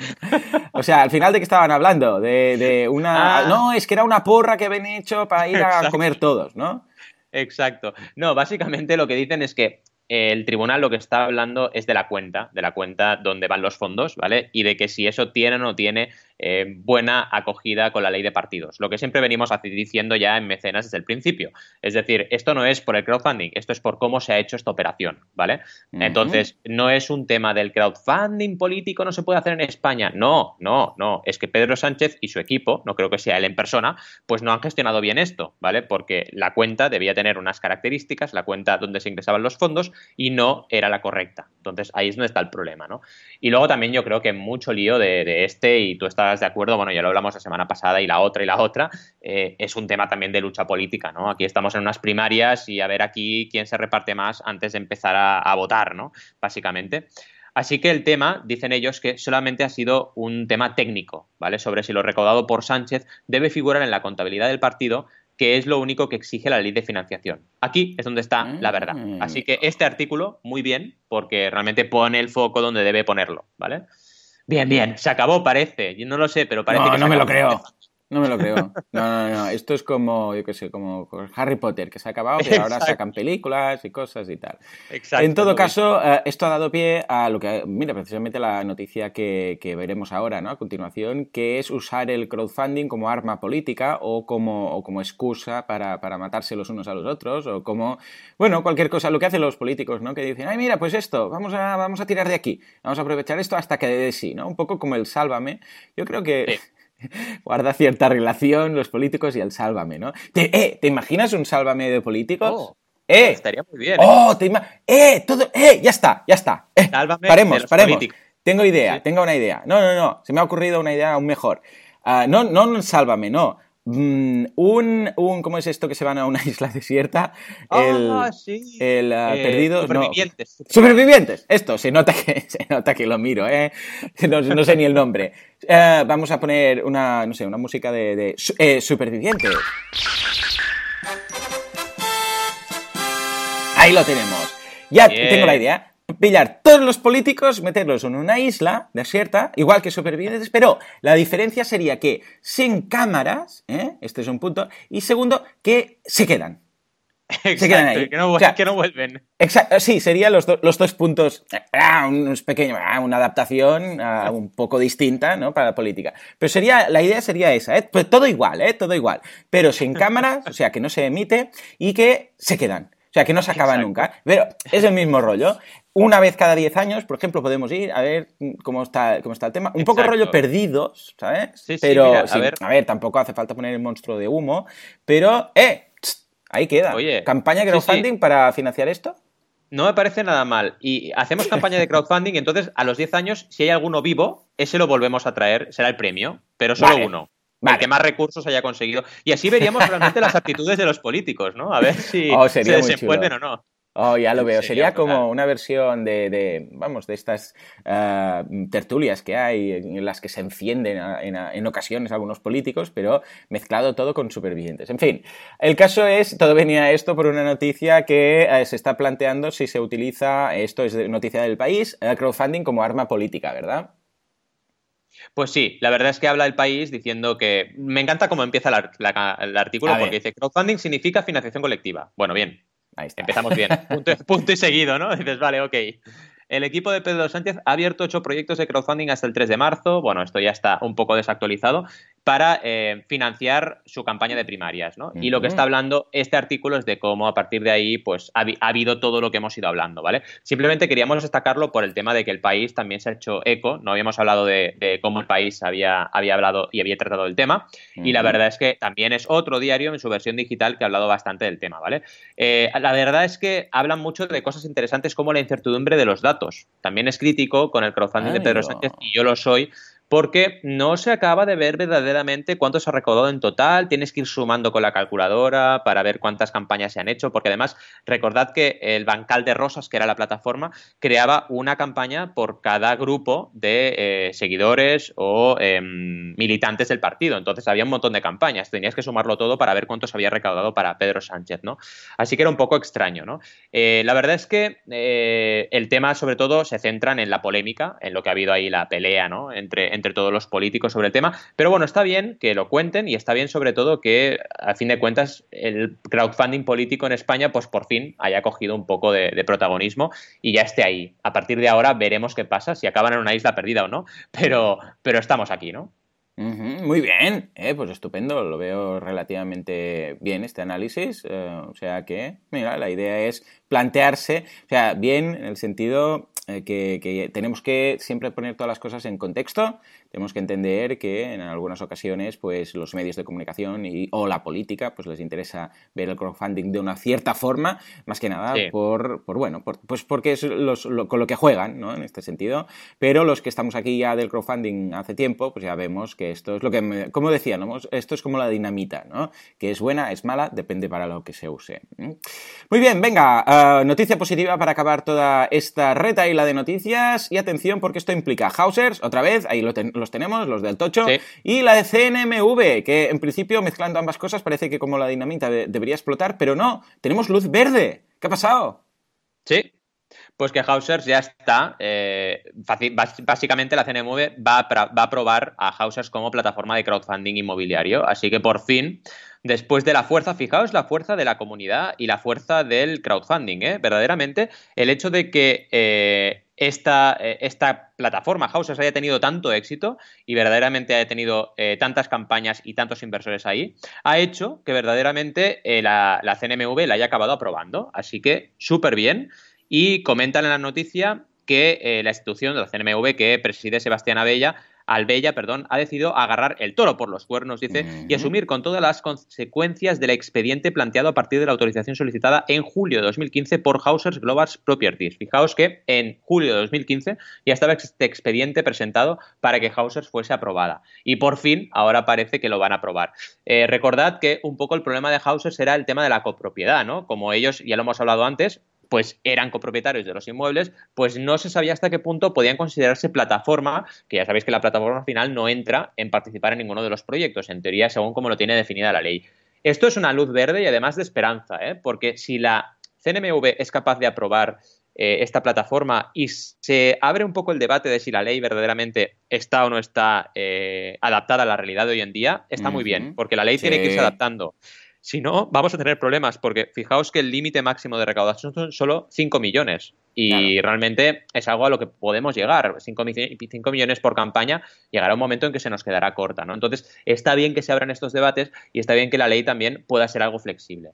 O sea, al final de que estaban hablando, de, una. Ah. No, es que era una porra que habían hecho para ir a comer todos, ¿no? Exacto. No, básicamente lo que dicen es que el tribunal lo que está hablando es de la cuenta, de la cuenta donde van los fondos, ¿vale? Y de que si eso tiene o no tiene eh, buena acogida con la ley de partidos. Lo que siempre venimos diciendo ya en mecenas desde el principio. Es decir, esto no es por el crowdfunding, esto es por cómo se ha hecho esta operación, ¿vale? Entonces, no es un tema del crowdfunding político, no se puede hacer en España. No, no, no. Es que Pedro Sánchez y su equipo, no creo que sea él en persona, pues no han gestionado bien esto, ¿vale? Porque la cuenta debía tener unas características, la cuenta donde se ingresaban los fondos, y no era la correcta. Entonces, ahí es donde está el problema, ¿no? Y luego también yo creo que mucho lío de, este, y tú estás de acuerdo, bueno, ya lo hablamos la semana pasada y la otra y la otra, eh, es un tema también de lucha política, ¿no? Aquí estamos en unas primarias y a ver aquí quién se reparte más antes de empezar a, votar, ¿no? Básicamente. Así que el tema, dicen ellos, que solamente ha sido un tema técnico, ¿vale? Sobre si lo recaudado por Sánchez debe figurar en la contabilidad del partido, que es lo único que exige la ley de financiación. Aquí es donde está la verdad. Mm. Así que este artículo, muy bien, porque realmente pone el foco donde debe ponerlo, ¿vale? Bien, bien, se acabó, parece. Yo no lo sé, pero parece no, que. No, me lo creo. No me lo creo. No, no, no. Esto es como, yo qué sé, como Harry Potter, que se ha acabado, pero ahora sacan películas y cosas y tal. Exacto. En todo caso, eh, esto ha dado pie a lo que, mira, precisamente la noticia que, veremos ahora, ¿no? A continuación, que es usar el crowdfunding como arma política o como, o como excusa para, para matarse los unos a los otros o como, bueno, cualquier cosa, lo que hacen los políticos, ¿no? Que dicen, ay, mira, pues esto, vamos a, vamos a tirar de aquí, vamos a aprovechar esto hasta que de sí, ¿no? Un poco como el sálvame. Yo creo que guarda cierta relación los políticos y el sálvame, ¿no? ¿Te, eh, ¿te imaginas un sálvame de políticos? Oh, ¡Eh! Estaría muy bien. ¡Oh! Te ¡Eh! Todo, ¡Eh! Ya está, ya está. Eh, paremos, paremos. Tengo idea, tengo una idea. No, no, no. Se me ha ocurrido una idea aún mejor. Uh, no, no, sálvame, no. Mm, un, un, ¿Cómo es esto que se van a una isla desierta? El, ah, sí. el uh, perdido. Supervivientes. supervivientes. Esto, se nota que, se nota que lo miro, ¿eh? No, no sé ni el nombre. Uh, vamos a poner una, no sé, una música de, de eh, supervivientes. Ahí lo tenemos. Ya tengo la idea pillar todos los políticos, meterlos en una isla desierta, igual que supervivientes, pero la diferencia sería que sin cámaras, ¿eh? este es un punto, y segundo, que se quedan. se quedan ahí. Que no, que no vuelven. Exacto, sí, serían los, los dos puntos, ah, unos pequeños, ah, una adaptación ah, un poco distinta, ¿no? Para la política. Pero sería, la idea sería esa, ¿eh? Pues todo igual, ¿eh? Todo igual. Pero sin cámaras, o sea, que no se emite y que se quedan. O sea, que no se acaba nunca. Pero es el mismo rollo una vez cada 10 años, por ejemplo, podemos ir a ver cómo está, cómo está el tema. Un poco rollo perdidos, ¿sabes? Sí, pero, sí, a, ver. tampoco hace falta poner el monstruo de humo, pero, ¡eh! Ahí queda. Oye, ¿Campaña de crowdfunding para financiar esto? No me parece nada mal. Y hacemos campaña de crowdfunding y entonces a los 10 años, si hay alguno vivo, ese lo volvemos a traer, será el premio, pero solo uno. El que más recursos haya conseguido. Y así veríamos realmente las actitudes de los políticos, ¿no? A ver si oh, se desenvuelven o no. Oh, ya lo veo. Sería como una versión de, vamos, de estas ah, tertulias que hay en las que se encienden en, ocasiones algunos políticos, pero mezclado todo con supervivientes. En fin, el caso es, todo venía esto por una noticia que eh, se está planteando si se utiliza, esto es noticia del país, el crowdfunding como arma política, ¿verdad? Pues sí, la verdad es que habla el país diciendo que me encanta cómo empieza el artículo porque dice crowdfunding significa financiación colectiva. Bueno, bien, Empezamos bien. Punto, y seguido, ¿no? Dices, vale, ok. El equipo de Pedro Sánchez ha abierto ocho proyectos de crowdfunding hasta el 3 de marzo. Bueno, esto ya está un poco desactualizado, para eh, financiar su campaña de primarias, ¿no? Y lo que está hablando este artículo es de cómo a partir de ahí, pues, ha, habido todo lo que hemos ido hablando, ¿vale? Simplemente queríamos destacarlo por el tema de que el país también se ha hecho eco. No habíamos hablado de, cómo el país había, había hablado y había tratado el tema. Y la verdad es que también es otro diario en su versión digital que ha hablado bastante del tema, ¿vale? Eh, la verdad es que hablan mucho de cosas interesantes como la incertidumbre de los datos. También es crítico con el crowdfunding de Pedro Sánchez y yo lo soy porque no se acaba de ver verdaderamente cuánto se ha recaudado en total, tienes que ir sumando con la calculadora para ver cuántas campañas se han hecho, porque además recordad que el Bancal de Rosas, que era la plataforma, creaba una campaña por cada grupo de eh, seguidores o em, militantes del partido, entonces había un montón de campañas, tenías que sumarlo todo para ver cuánto se había recaudado para Pedro Sánchez, ¿no? Así que era un poco extraño, ¿no? Eh, la verdad es que eh, el tema sobre todo se centra en la polémica, en lo que ha habido ahí la pelea, ¿no? Entre entre todos los políticos sobre el tema. Pero bueno, está bien que lo cuenten y está bien sobre todo que, a fin de cuentas, el crowdfunding político en España, pues por fin haya cogido un poco de, protagonismo y ya esté ahí. A partir de ahora veremos qué pasa, si acaban en una isla perdida o no, pero, pero estamos aquí, ¿no? Muy bien, eh, pues estupendo, lo veo relativamente bien este análisis, eh, o sea que, mira, la idea es plantearse, o sea, bien en el sentido eh, que, tenemos que siempre poner todas las cosas en contexto, tenemos que entender que en algunas ocasiones pues los medios de comunicación y, o la política pues les interesa ver el crowdfunding de una cierta forma, más que nada por, por, bueno, pues porque es con lo que juegan, ¿no? En este sentido. Pero los que estamos aquí ya del crowdfunding hace tiempo, pues ya vemos que esto es lo que, como decía, ¿no? esto es como la dinamita, ¿no? Que es buena, es mala, depende para lo que se use. Muy bien, venga, eh, noticia positiva para acabar toda esta reta y la de noticias. Y atención, porque esto implica Hausers, otra vez, ahí los tenemos, los del Tocho, y la de CNMV, que en principio, mezclando ambas cosas, parece que como la dinamita debería explotar, pero no, tenemos luz verde. ¿Qué ha pasado? Sí, pues que Hausers ya está. Eh, básicamente la CNMV va a, va a probar a como plataforma de crowdfunding inmobiliario. Así que por fin, después de la fuerza, fijaos la fuerza de la comunidad y la fuerza del crowdfunding. ¿eh? Verdaderamente, el hecho de que eh, esta, esta, plataforma Hausers haya tenido tanto éxito y verdaderamente haya tenido tantas campañas y tantos inversores ahí, ha hecho que verdaderamente la, la CNMV la haya acabado aprobando. Así que súper bien. Y comentan en la noticia que eh, la institución de la CNMV que preside Sebastián Abella Albella, perdón, ha decidido agarrar el toro por los cuernos, dice, y asumir con todas las consecuencias del expediente planteado a partir de la autorización solicitada en julio de 2015 por Hausers Global Properties. Fijaos que en julio de 2015 ya estaba este expediente presentado para que Hausers fuese aprobada. Y por fin, ahora parece que lo van a aprobar. Eh, recordad que un poco el problema de Hausers era el tema de la copropiedad, ¿no? Como ellos, ya lo hemos hablado antes, pues eran copropietarios de los inmuebles, pues no se sabía hasta qué punto podían considerarse plataforma, que ya sabéis que la plataforma final no entra en participar en ninguno de los proyectos, en teoría según como lo tiene definida la ley. Esto es una luz verde y además de esperanza, ¿eh? porque si la CNMV es capaz de aprobar eh, esta plataforma y se abre un poco el debate de si la ley verdaderamente está o no está eh, adaptada a la realidad de hoy en día, está muy bien, porque la ley tiene que irse adaptando. Si no, vamos a tener problemas, porque fijaos que el límite máximo de recaudación son solo 5 millones. Y realmente es algo a lo que podemos llegar. 5, millones por campaña llegará un momento en que se nos quedará corta. ¿no? Entonces, está bien que se abran estos debates y está bien que la ley también pueda ser algo flexible.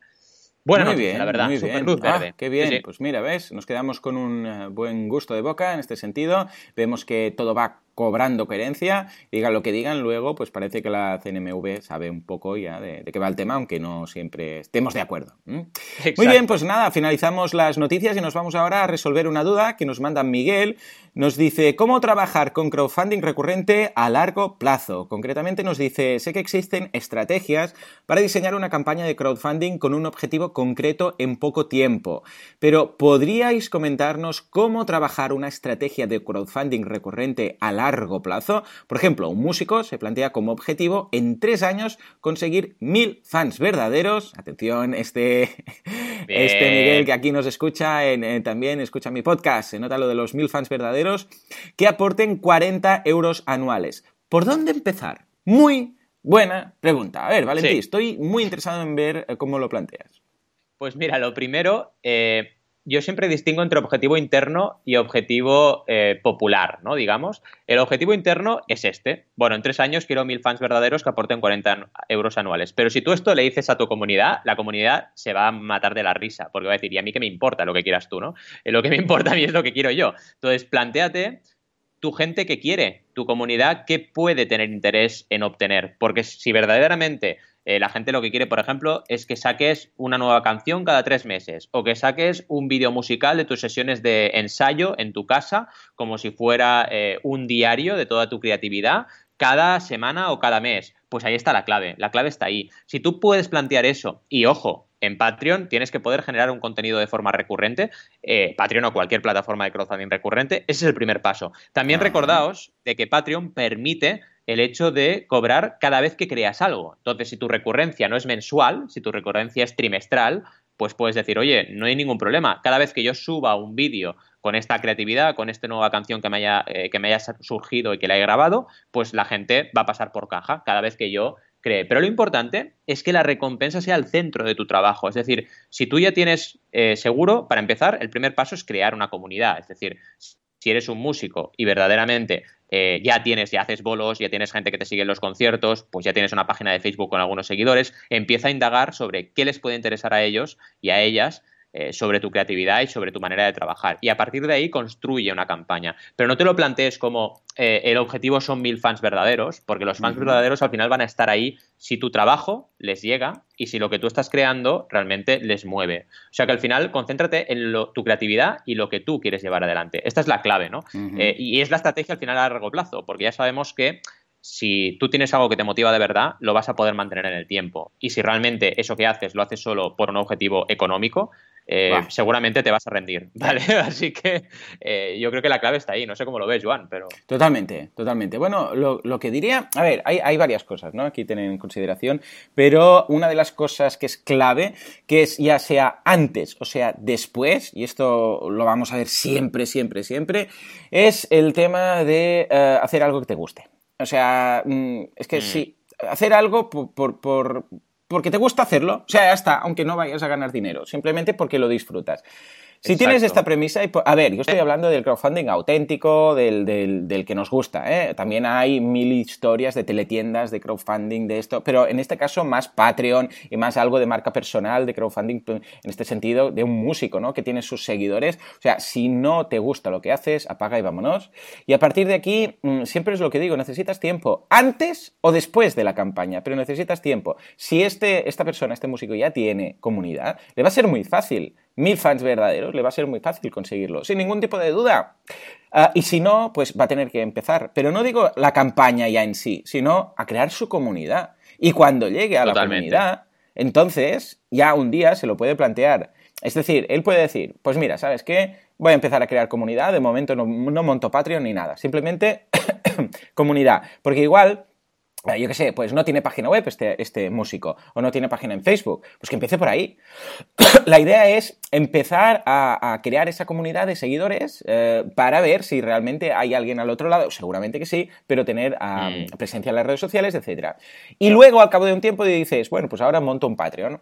Bueno, muy bien, la verdad, muy bien. Ah, qué bien, pues mira, ves, nos quedamos con un eh, buen gusto de boca en este sentido. Vemos que todo va cobrando coherencia. Digan lo que digan, luego pues parece que la CNMV sabe un poco ya de, qué va el tema, aunque no siempre estemos de acuerdo. Muy bien, pues nada, finalizamos las noticias y nos vamos ahora a resolver una duda que nos manda Miguel. Nos dice, ¿cómo trabajar con crowdfunding recurrente a largo plazo? Concretamente nos dice, sé que existen estrategias para diseñar una campaña de crowdfunding con un objetivo concreto en poco tiempo, pero ¿podríais comentarnos cómo trabajar una estrategia de crowdfunding recurrente a largo largo plazo. Por ejemplo, un músico se plantea como objetivo en tres años conseguir mil fans verdaderos. Atención, este, este Miguel que aquí nos escucha, también escucha mi podcast, se nota lo de los mil fans verdaderos, que aporten 40 euros anuales. ¿Por dónde empezar? Muy buena pregunta. A ver, Valentín, estoy muy interesado en ver eh, cómo lo planteas. Pues mira, lo primero, eh, yo siempre distingo entre objetivo interno y objetivo eh, popular, ¿no? Digamos. El objetivo interno es este. Bueno, en tres años quiero mil fans verdaderos que aporten 40 euros anuales. Pero si tú esto le dices a tu comunidad, la comunidad se va a matar de la risa, porque va a decir, ¿y a mí qué me importa lo que quieras tú, no? Eh, lo que me importa a mí es lo que quiero yo. Entonces, planteate tu gente que quiere, tu comunidad que puede tener interés en obtener. Porque si verdaderamente eh, la gente lo que quiere, por ejemplo, es que saques una nueva canción cada tres meses o que saques un vídeo musical de tus sesiones de ensayo en tu casa como si fuera eh, un diario de toda tu creatividad cada semana o cada mes. Pues ahí está la clave, la clave está ahí. Si tú puedes plantear eso, y ojo, en Patreon tienes que poder generar un contenido de forma recurrente, eh, Patreon o cualquier plataforma de crowdfunding recurrente, ese es el primer paso. También recordaos de que Patreon permite el hecho de cobrar cada vez que creas algo. Entonces, si tu recurrencia no es mensual, si tu recurrencia es trimestral, pues puedes decir, oye, no hay ningún problema. Cada vez que yo suba un vídeo con esta creatividad, con esta nueva canción que me, haya, eh, que me haya surgido y que la he grabado, pues la gente va a pasar por caja cada vez que yo cree. Pero lo importante es que la recompensa sea el centro de tu trabajo. Es decir, si tú ya tienes eh, seguro, para empezar, el primer paso es crear una comunidad. Es decir, si eres un músico y verdaderamente eh, ya tienes, ya haces bolos, ya tienes gente que te sigue en los conciertos, pues ya tienes una página de Facebook con algunos seguidores, empieza a indagar sobre qué les puede interesar a ellos y a ellas eh, sobre tu creatividad y sobre tu manera de trabajar. Y a partir de ahí construye una campaña. Pero no te lo plantees como eh, el objetivo son mil fans verdaderos, porque los fans verdaderos al final van a estar ahí si tu trabajo les llega y si lo que tú estás creando realmente les mueve. O sea que al final concéntrate en tu creatividad y lo que tú quieres llevar adelante. Esta es la clave, ¿no? Eh, y es la estrategia al final a largo plazo, porque ya sabemos que si tú tienes algo que te motiva de verdad, lo vas a poder mantener en el tiempo. Y si realmente eso que haces lo haces solo por un objetivo económico, eh, seguramente te vas a rendir, ¿vale? Así que eh, yo creo que la clave está ahí, no sé cómo lo ves, Juan, pero... Totalmente, totalmente. Bueno, lo, que diría, a ver, hay, varias cosas, ¿no? Aquí tener en consideración, pero una de las cosas que es clave, que es ya sea antes o sea después, y esto lo vamos a ver siempre, siempre, siempre, es el tema de eh, hacer algo que te guste. O sea, mm, es que mm. sí, hacer algo por, por, porque te gusta hacerlo. O sea, ya está, aunque no vayas a ganar dinero, simplemente porque lo disfrutas. Si tienes esta premisa, a ver, yo estoy hablando del crowdfunding auténtico, del, del, que nos gusta, ¿eh? También hay mil historias de teletiendas, de crowdfunding, de esto, pero en este caso más Patreon y más algo de marca personal, de crowdfunding, en este sentido, de un músico, ¿no? Que tiene sus seguidores. O sea, si no te gusta lo que haces, apaga y vámonos. Y a partir de aquí, mm, siempre es lo que digo, necesitas tiempo, antes o después de la campaña, pero necesitas tiempo. Si este, esta persona, este músico ya tiene comunidad, le va a ser muy fácil mil fans verdaderos, le va a ser muy fácil conseguirlo, sin ningún tipo de duda. Ah, y si no, pues va a tener que empezar. Pero no digo la campaña ya en sí, sino a crear su comunidad. Y cuando llegue a la comunidad, entonces ya un día se lo puede plantear. Es decir, él puede decir, pues mira, ¿sabes qué? Voy a empezar a crear comunidad, de momento no, no monto Patreon ni nada, simplemente comunidad. Porque igual yo qué sé, pues no tiene página web este, este músico, o no tiene página en Facebook, pues que empiece por ahí. la idea es empezar a, crear esa comunidad de seguidores eh, para ver si realmente hay alguien al otro lado, seguramente que sí, pero tener ah, mm. presencia en las redes sociales, etc. Y luego, al cabo de un tiempo, dices, bueno, pues ahora monto un Patreon.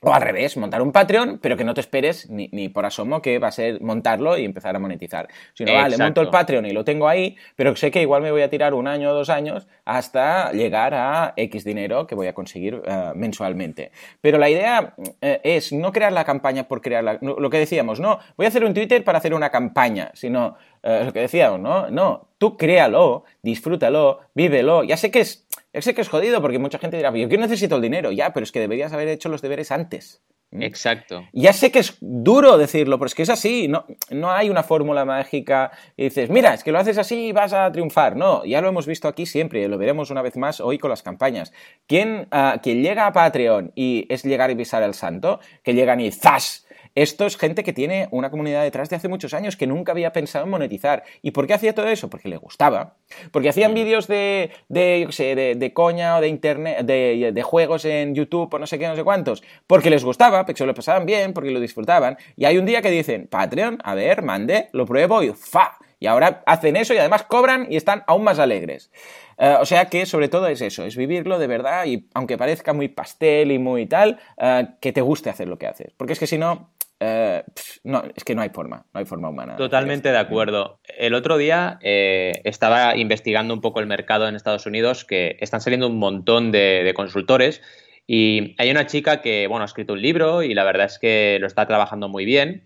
O al revés, montar un Patreon, pero que no te esperes ni, por asomo que va a ser montarlo y empezar a monetizar. Sino, vale, monto el Patreon y lo tengo ahí, pero sé que igual me voy a tirar un año o dos años hasta llegar a X dinero que voy a conseguir eh, mensualmente. Pero la idea eh, es no crear la campaña por crear lo que decíamos, no, voy a hacer un Twitter para hacer una campaña, sino eh, lo que decíamos, ¿no? No, tú créalo, disfrútalo, vívelo. Ya sé que es, ya sé que es jodido porque mucha gente dirá, yo que necesito el dinero, ya, pero es que deberías haber hecho los deberes antes. ¿Mm? Exacto. Ya sé que es duro decirlo, pero es que es así. No, no hay una fórmula mágica y dices, mira, es que lo haces así y vas a triunfar. No, ya lo hemos visto aquí siempre y lo veremos una vez más hoy con las campañas. ¿Quién, uh, quien llega a Patreon y es llegar y pisar el santo, que llegan y ¡zas! Esto es gente que tiene una comunidad detrás de hace muchos años que nunca había pensado en monetizar. ¿Y por qué hacía todo eso? Porque le gustaba. Porque hacían vídeos de, de, yo sé, de, coña o de internet, de, de, juegos en YouTube o no sé qué, no sé cuántos. Porque les gustaba, porque se lo pasaban bien, porque lo disfrutaban. Y hay un día que dicen, Patreon, a ver, mande, lo pruebo y ¡fa! Y ahora hacen eso y además cobran y están aún más alegres. Eh, o sea que sobre todo es eso, es vivirlo de verdad y aunque parezca muy pastel y muy tal, eh, que te guste hacer lo que haces. Porque es que si no, eh, no, es que no hay forma, no hay forma humana. Totalmente de acuerdo. El otro día eh, estaba investigando un poco el mercado en Estados Unidos, que están saliendo un montón de, consultores. Y hay una chica que, bueno, ha escrito un libro y la verdad es que lo está trabajando muy bien.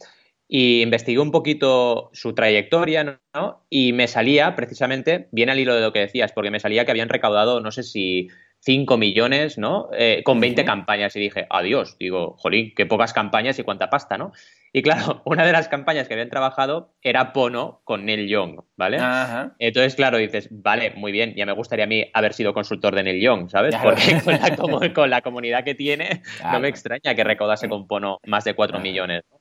Y investigué un poquito su trayectoria, ¿no? Y me salía, precisamente, bien al hilo de lo que decías, porque me salía que habían recaudado, no sé si 5 millones, ¿no? Eh, con 20 campañas. Y dije, adiós. Digo, jolín, qué pocas campañas y cuánta pasta, ¿no? Y claro, una de las campañas que habían trabajado era Pono con Neil Young, ¿vale? Entonces, claro, dices, vale, muy bien, ya me gustaría a mí haber sido consultor de Neil Young, ¿sabes? Porque con la, comunidad que tiene, no me extraña que recaudase con Pono más de 4 millones. ¿no?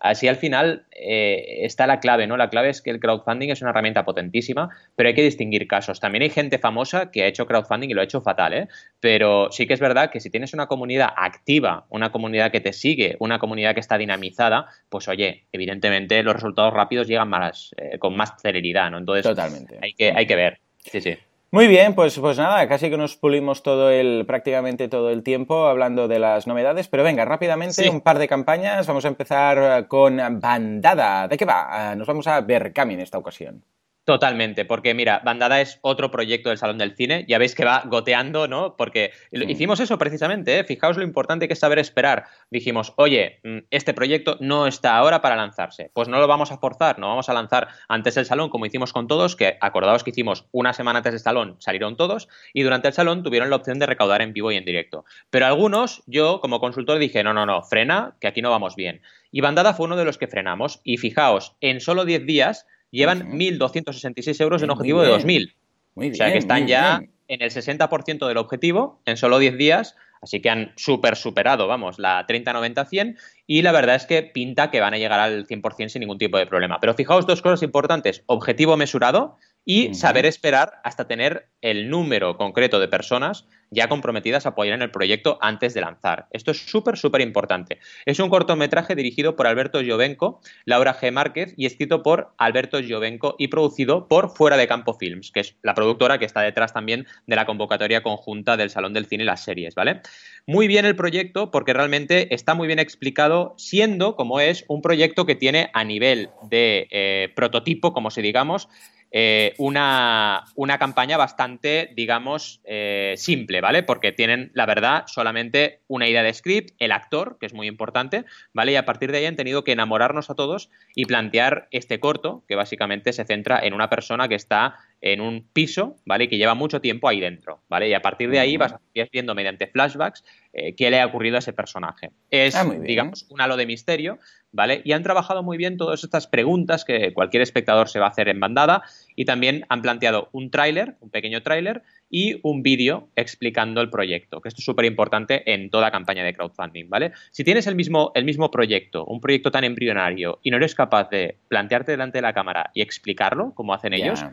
Así al final eh, está la clave, ¿no? La clave es que el crowdfunding es una herramienta potentísima, pero hay que distinguir casos. También hay gente famosa que ha hecho crowdfunding y lo ha hecho fatal, ¿eh? Pero sí que es verdad que si tienes una comunidad activa, una comunidad que te sigue, una comunidad que está dinamizada, pues oye, evidentemente los resultados rápidos llegan más, eh, con más celeridad, ¿no? Entonces, Totalmente. Hay que, hay que ver. Sí, sí. Muy bien, pues, pues nada, casi que nos pulimos todo el, prácticamente todo el tiempo hablando de las novedades, pero venga, rápidamente un par de campañas. Vamos a empezar con Bandada. ¿De qué va? Ah, nos vamos a ver en esta ocasión. Totalmente, porque mira, Bandada es otro proyecto del Salón del Cine, ya veis que va goteando, ¿no? Porque hicimos eso precisamente, ¿eh? fijaos lo importante que es saber esperar. Dijimos, oye, mm, este proyecto no está ahora para lanzarse, pues no lo vamos a forzar, no vamos a lanzar antes del Salón como hicimos con todos, que acordaos que hicimos una semana antes del Salón, salieron todos, y durante el Salón tuvieron la opción de recaudar en vivo y en directo. Pero algunos, yo como consultor dije, no, no, no, frena, que aquí no vamos bien. Y Bandada fue uno de los que frenamos, y fijaos, en solo 10 días llevan 1.266 euros en objetivo de 2.000. o sea que están ya en el 60% del objetivo en solo 10 días, así que han super superado, vamos, la 30-90-100 y la verdad es que pinta que van a llegar al 100% sin ningún tipo de problema. Pero fijaos dos cosas importantes, objetivo mesurado y saber esperar hasta tener el número concreto de personas ya comprometidas a apoyar en el proyecto antes de lanzar. Esto es súper, súper importante. Es un cortometraje dirigido por Alberto Giovenco, Laura G. Márquez y escrito por Alberto Giovenco y producido por Fuera de Campo Films, que es la productora que está detrás también de la convocatoria conjunta del Salón del Cine y las series, ¿vale? Muy bien el proyecto porque realmente está muy bien explicado, siendo como es un proyecto que tiene a nivel de eh, prototipo, como si digamos, eh, una, una, campaña bastante, digamos, eh, simple, ¿vale? Porque tienen, la verdad, solamente una idea de script, el actor, que es muy importante, ¿vale? Y a partir de ahí han tenido que enamorarnos a todos y plantear este corto, que básicamente se centra en una persona que está en un piso, ¿vale? Que lleva mucho tiempo ahí dentro, ¿vale? Y a partir de ahí vas viendo mediante flashbacks eh, qué le ha ocurrido a ese personaje. Es, ah, digamos, un halo de misterio, ¿vale? Y han trabajado muy bien todas estas preguntas que cualquier espectador se va a hacer en bandada y también han planteado un tráiler, un pequeño tráiler, y un vídeo explicando el proyecto, que esto es súper importante en toda campaña de crowdfunding, ¿vale? Si tienes el mismo, el mismo proyecto, un proyecto tan embrionario, y no eres capaz de plantearte delante de la cámara y explicarlo, como hacen ellos,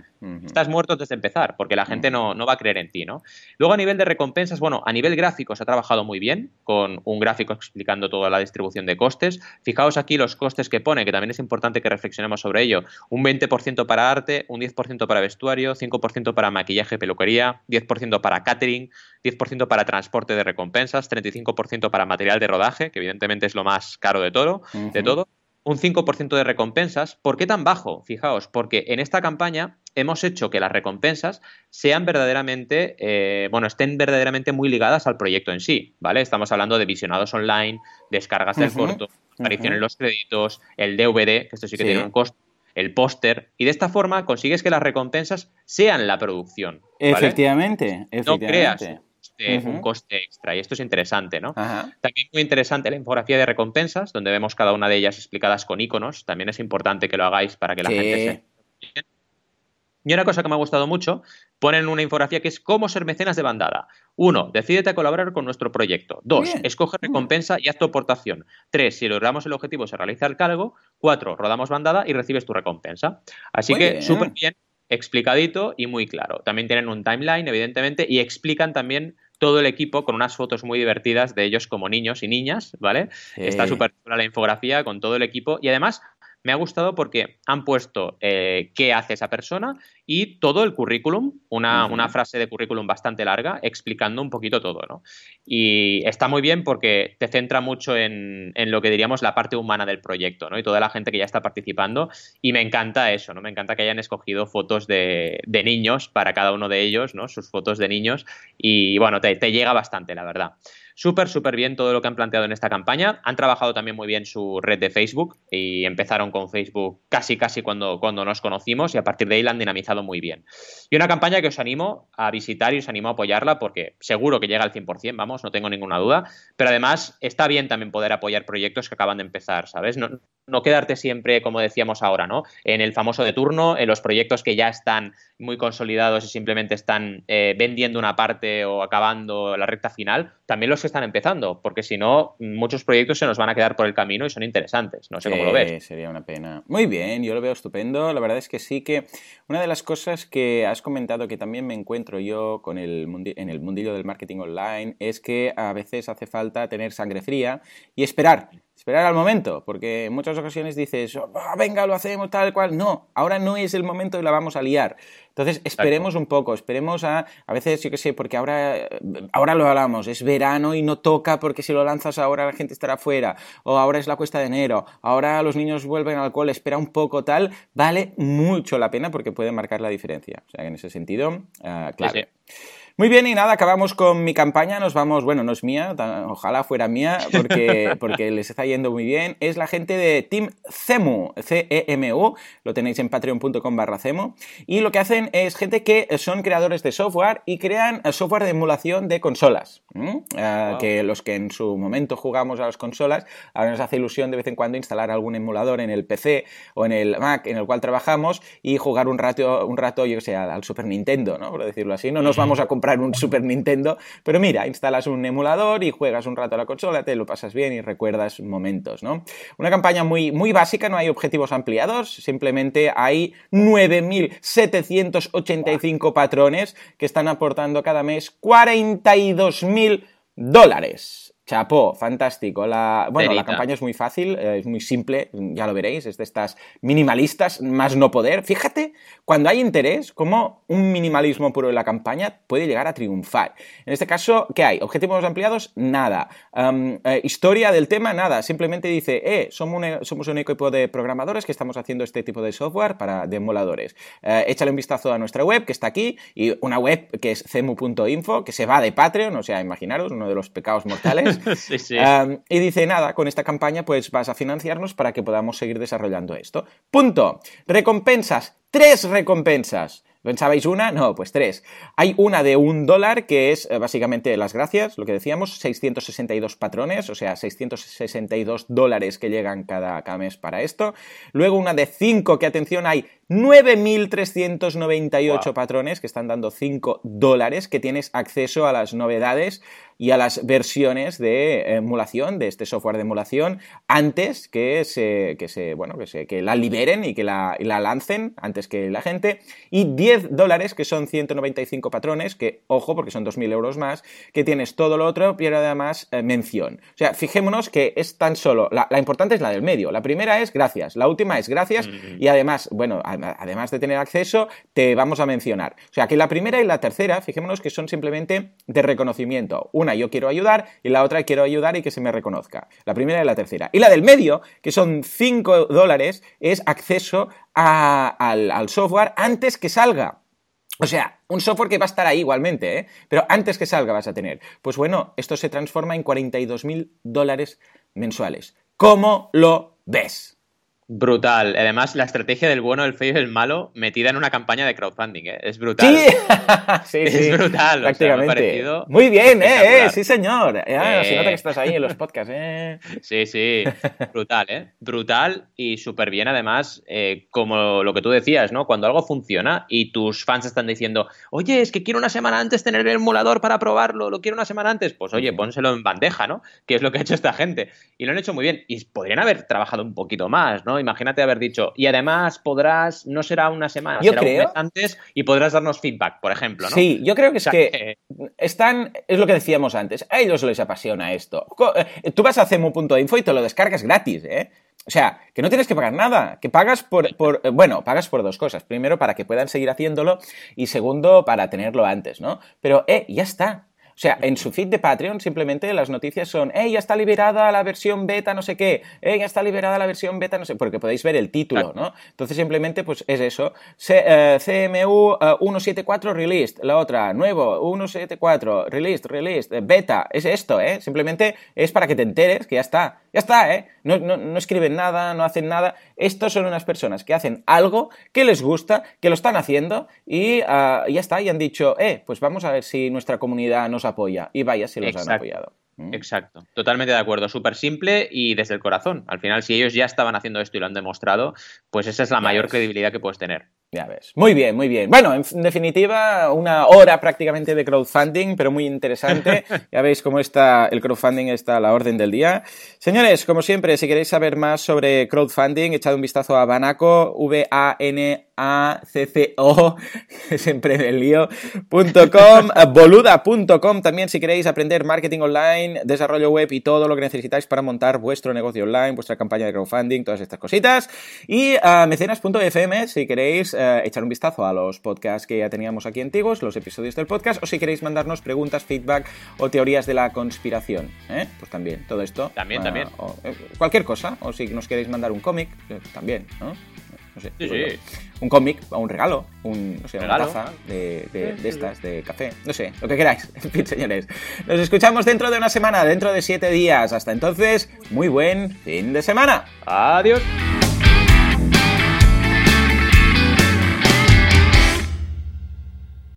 estás muerto desde empezar, porque la gente no, no, va a creer en ti, ¿no? Luego, a nivel de recompensas, bueno, a nivel gráfico se ha trabajado muy bien, con un gráfico explicando toda la distribución de costes. Fijaos aquí los costes que pone, que también es importante que reflexionemos sobre ello. Un 20% para arte, un 10% para vestuario, 5% para maquillaje y peluquería, 10% para catering, 10% para transporte de recompensas, 35% para material de rodaje, que evidentemente es lo más caro de todo, de todo un 5% de recompensas. ¿Por qué tan bajo? Fijaos, porque en esta campaña hemos hecho que las recompensas sean verdaderamente, eh, bueno, estén verdaderamente muy ligadas al proyecto en sí, ¿vale? Estamos hablando de visionados online, descargas del corto, aparición en los créditos, el DVD, que esto sí que tiene un costo, el póster, y de esta forma consigues que las recompensas sean la producción. Efectivamente, efectivamente. No creas un coste extra. Y esto es interesante, ¿no? También muy interesante la infografía de recompensas, donde vemos cada una de ellas explicadas con iconos. También es importante que lo hagáis para que la gente se... Y una cosa que me ha gustado mucho, ponen una infografía que es cómo ser mecenas de bandada. Uno, decídete a colaborar con nuestro proyecto. Dos, escoge recompensa y haz tu aportación. Tres, si logramos el objetivo se realiza el cargo. Cuatro, rodamos bandada y recibes tu recompensa. Así que súper bien, explicadito y muy claro. También tienen un timeline, evidentemente, y explican también todo el equipo con unas fotos muy divertidas de ellos como niños y niñas, ¿vale? Está súper la infografía con todo el equipo y además me ha gustado porque han puesto eh, qué hace esa persona y todo el currículum, una, frase de currículum bastante larga, explicando un poquito todo, ¿no? Y está muy bien porque te centra mucho en, lo que diríamos la parte humana del proyecto, ¿no? Y toda la gente que ya está participando. Y me encanta eso, ¿no? Me encanta que hayan escogido fotos de, niños para cada uno de ellos, ¿no? Sus fotos de niños. Y bueno, te, te llega bastante, la verdad. Súper, súper bien todo lo que han planteado en esta campaña. Han trabajado también muy bien su red de Facebook y empezaron con Facebook casi, casi cuando, cuando nos conocimos y a partir de ahí la han dinamizado muy bien. Y una campaña que os animo a visitar y os animo a apoyarla porque seguro que llega al 100%, vamos, no tengo ninguna duda. Pero además está bien también poder apoyar proyectos que acaban de empezar, ¿sabes? No, no quedarte siempre, como decíamos ahora, ¿no? En el famoso de turno, en los proyectos que ya están muy consolidados y simplemente están eh, vendiendo una parte o acabando la recta final, también los que están empezando, porque si no, muchos proyectos se nos van a quedar por el camino y son interesantes. No sé cómo lo ves. Sería una pena. Muy bien, yo lo veo estupendo. La verdad es que sí que una de las cosas que has comentado que también me encuentro yo con el en el mundillo del marketing online es que a veces hace falta tener sangre fría y esperar esperar al momento, porque en muchas ocasiones dices, ah, venga, lo hacemos tal cual. No, ahora no es el momento y la vamos a liar. Entonces, esperemos un poco, esperemos a, a veces, yo qué sé, porque ahora, ahora lo hablamos, es verano y no toca porque si lo lanzas ahora la gente estará fuera, o ahora es la cuesta de enero, ahora los niños vuelven al alcohol, espera un poco tal, vale mucho la pena porque puede marcar la diferencia. O sea, en ese sentido, uh, claro. Muy bien, y nada, acabamos con mi campaña. Nos vamos, bueno, no es mía, ojalá fuera mía, porque, porque les está yendo muy bien. Es la gente de Team CEMU, C-E-M-U, lo tenéis en patreon.com barra CEMU. Y lo que hacen es gente que son creadores de software y crean software de emulación de consolas. Ah, que los que en su momento jugamos a las consolas, ahora nos hace ilusión de vez en cuando instalar algún emulador en el PC o en el Mac en el cual trabajamos y jugar un rato, un rato yo que sé, al Super Nintendo, ¿no? Por decirlo así. No nos vamos a comprar un Super Nintendo, pero mira, instalas un emulador y juegas un rato a la consola, te lo pasas bien y recuerdas momentos, ¿no? Una campaña muy, muy básica, no hay objetivos ampliados, simplemente hay 9.785 patrones que están aportando cada mes 42.000 dólares. Chapó, fantástico. La, bueno, la campaña es muy fácil, eh, es muy simple, ya lo veréis, es de estas minimalistas, más no poder. Fíjate, cuando hay interés, cómo un minimalismo puro en la campaña puede llegar a triunfar. En este caso, ¿qué hay? ¿Objetivos ampliados? Nada. Eh, historia del tema? Nada. Simplemente dice, eh, somos un, e, somos un equipo de programadores que estamos haciendo este tipo de software para de emuladores. Eh, échale un vistazo a nuestra web, que está aquí, y una web que es cemu.info, que se va de Patreon, o sea, imaginaros, uno de los pecados mortales. y dice, nada, con esta campaña pues vas a financiarnos para que podamos seguir desarrollando esto. Punto. Recompensas. Tres recompensas. ¿Pensabais una? No, pues tres. Hay una de un dólar, que es eh, básicamente las gracias, lo que decíamos, 662 patrones, o sea, 662 dólares que llegan cada, cada mes para esto. Luego una de cinco, que atención, hay 9.398 patrones que están dando 5 dólares, que tienes acceso a las novedades y a las versiones de emulación, de este software de emulación, antes que se, que se, bueno, que se, que la liberen y que la, la lancen, antes que la gente. Y 10 dólares, que son 195 patrones, que, ojo, porque son 2.000 euros más, que tienes todo lo otro, pero además eh, mención. O sea, fijémonos que es tan solo, la, importante es la del medio. La primera es gracias, la última es gracias, y además, bueno, además de tener acceso, te vamos a mencionar. O sea, que la primera y la tercera, fijémonos que son simplemente de reconocimiento. Una, yo quiero ayudar, y la otra, quiero ayudar y que se me reconozca. La primera y la tercera. Y la del medio, que son 5 dólares, es acceso al, al software antes que salga. O sea, un software que va a estar ahí igualmente, ¿eh? pero antes que salga vas a tener. Pues bueno, esto se transforma en 42 mil dólares mensuales. ¿Cómo lo ves? Brutal. Además, la estrategia del bueno, el feo y el malo metida en una campaña de crowdfunding, ¿eh? Es brutal. Sí, es brutal. Prácticamente. Muy bien, ¿eh? Sí, señor. Eh, se nota que estás ahí en los podcasts, ¿eh? Sí, sí. Brutal, ¿eh? Brutal y súper bien, además, eh, como lo que tú decías, ¿no? Cuando algo funciona y tus fans están diciendo, oye, es que quiero una semana antes tener el emulador para probarlo, lo quiero una semana antes, pues oye, pónselo en bandeja, ¿no? Que es lo que ha hecho esta gente. Y lo han hecho muy bien. Y podrían haber trabajado un poquito más, ¿no? Imagínate haber dicho, y además podrás, no será una semana, yo será creo... un mes antes y podrás darnos feedback, por ejemplo, ¿no? Sí, yo creo que es que están, es lo que decíamos antes, a ellos les apasiona esto. Eh, tú vas a cemu.info y te lo descargas gratis, ¿eh? O sea, que no tienes que pagar nada, que pagas por, por, eh, bueno, pagas por dos cosas. Primero, para que puedan seguir haciéndolo y segundo, para tenerlo antes, ¿no? Pero, eh, ya está. O sea, en su feed de Patreon simplemente las noticias son, ¡eh, ya está liberada la versión beta no sé qué! ¡eh, ya está liberada la versión beta no sé! Porque podéis ver el título, ¿no? Entonces simplemente pues es eso. CMU 174 eh, released, la otra, nuevo, 174 released, released, eh, beta, es esto, ¿eh? Simplemente es para que te enteres que ya está. Ya está, ¿eh? No, no, escriben nada, no hacen nada. Estos son unas personas que hacen algo que les gusta, que lo están haciendo y ah, ya está, y han dicho, eh, pues vamos a ver si nuestra comunidad nos apoya. Y vaya si los han apoyado. ¿Mm? Exacto, totalmente de acuerdo, súper simple y desde el corazón. Al final, si ellos ya estaban haciendo esto y lo han demostrado, pues esa es la mayor credibilidad que puedes tener. Ya ves. Muy bien, muy bien. Bueno, en definitiva, una hora prácticamente de crowdfunding, pero muy interesante. ya veis cómo está el crowdfunding está a la orden del día. Señores, como siempre, si queréis saber más sobre crowdfunding, echad un vistazo a Banaco, V-A-N a cco, siempre me lío.com, boluda.com también si queréis aprender marketing online, desarrollo web y todo lo que necesitáis para montar vuestro negocio online, vuestra campaña de crowdfunding, todas estas cositas. Y a mecenas.fm si queréis eh, echar un vistazo a los podcasts que ya teníamos aquí antiguos, los episodios del podcast, o si queréis mandarnos preguntas, feedback o teorías de la conspiración. ¿eh? Pues también, todo esto. También, también. Eh, cualquier cosa, o si nos queréis mandar un cómic, también, ¿no? No sé, sí, sí. Un cómic o un regalo, un, no sé, ¿Regalo? una taza de, de, estas, de café, no sé, lo que queráis. En fin, señores, nos escuchamos dentro de una semana, dentro de siete días. Hasta entonces, muy buen fin de semana. Adiós.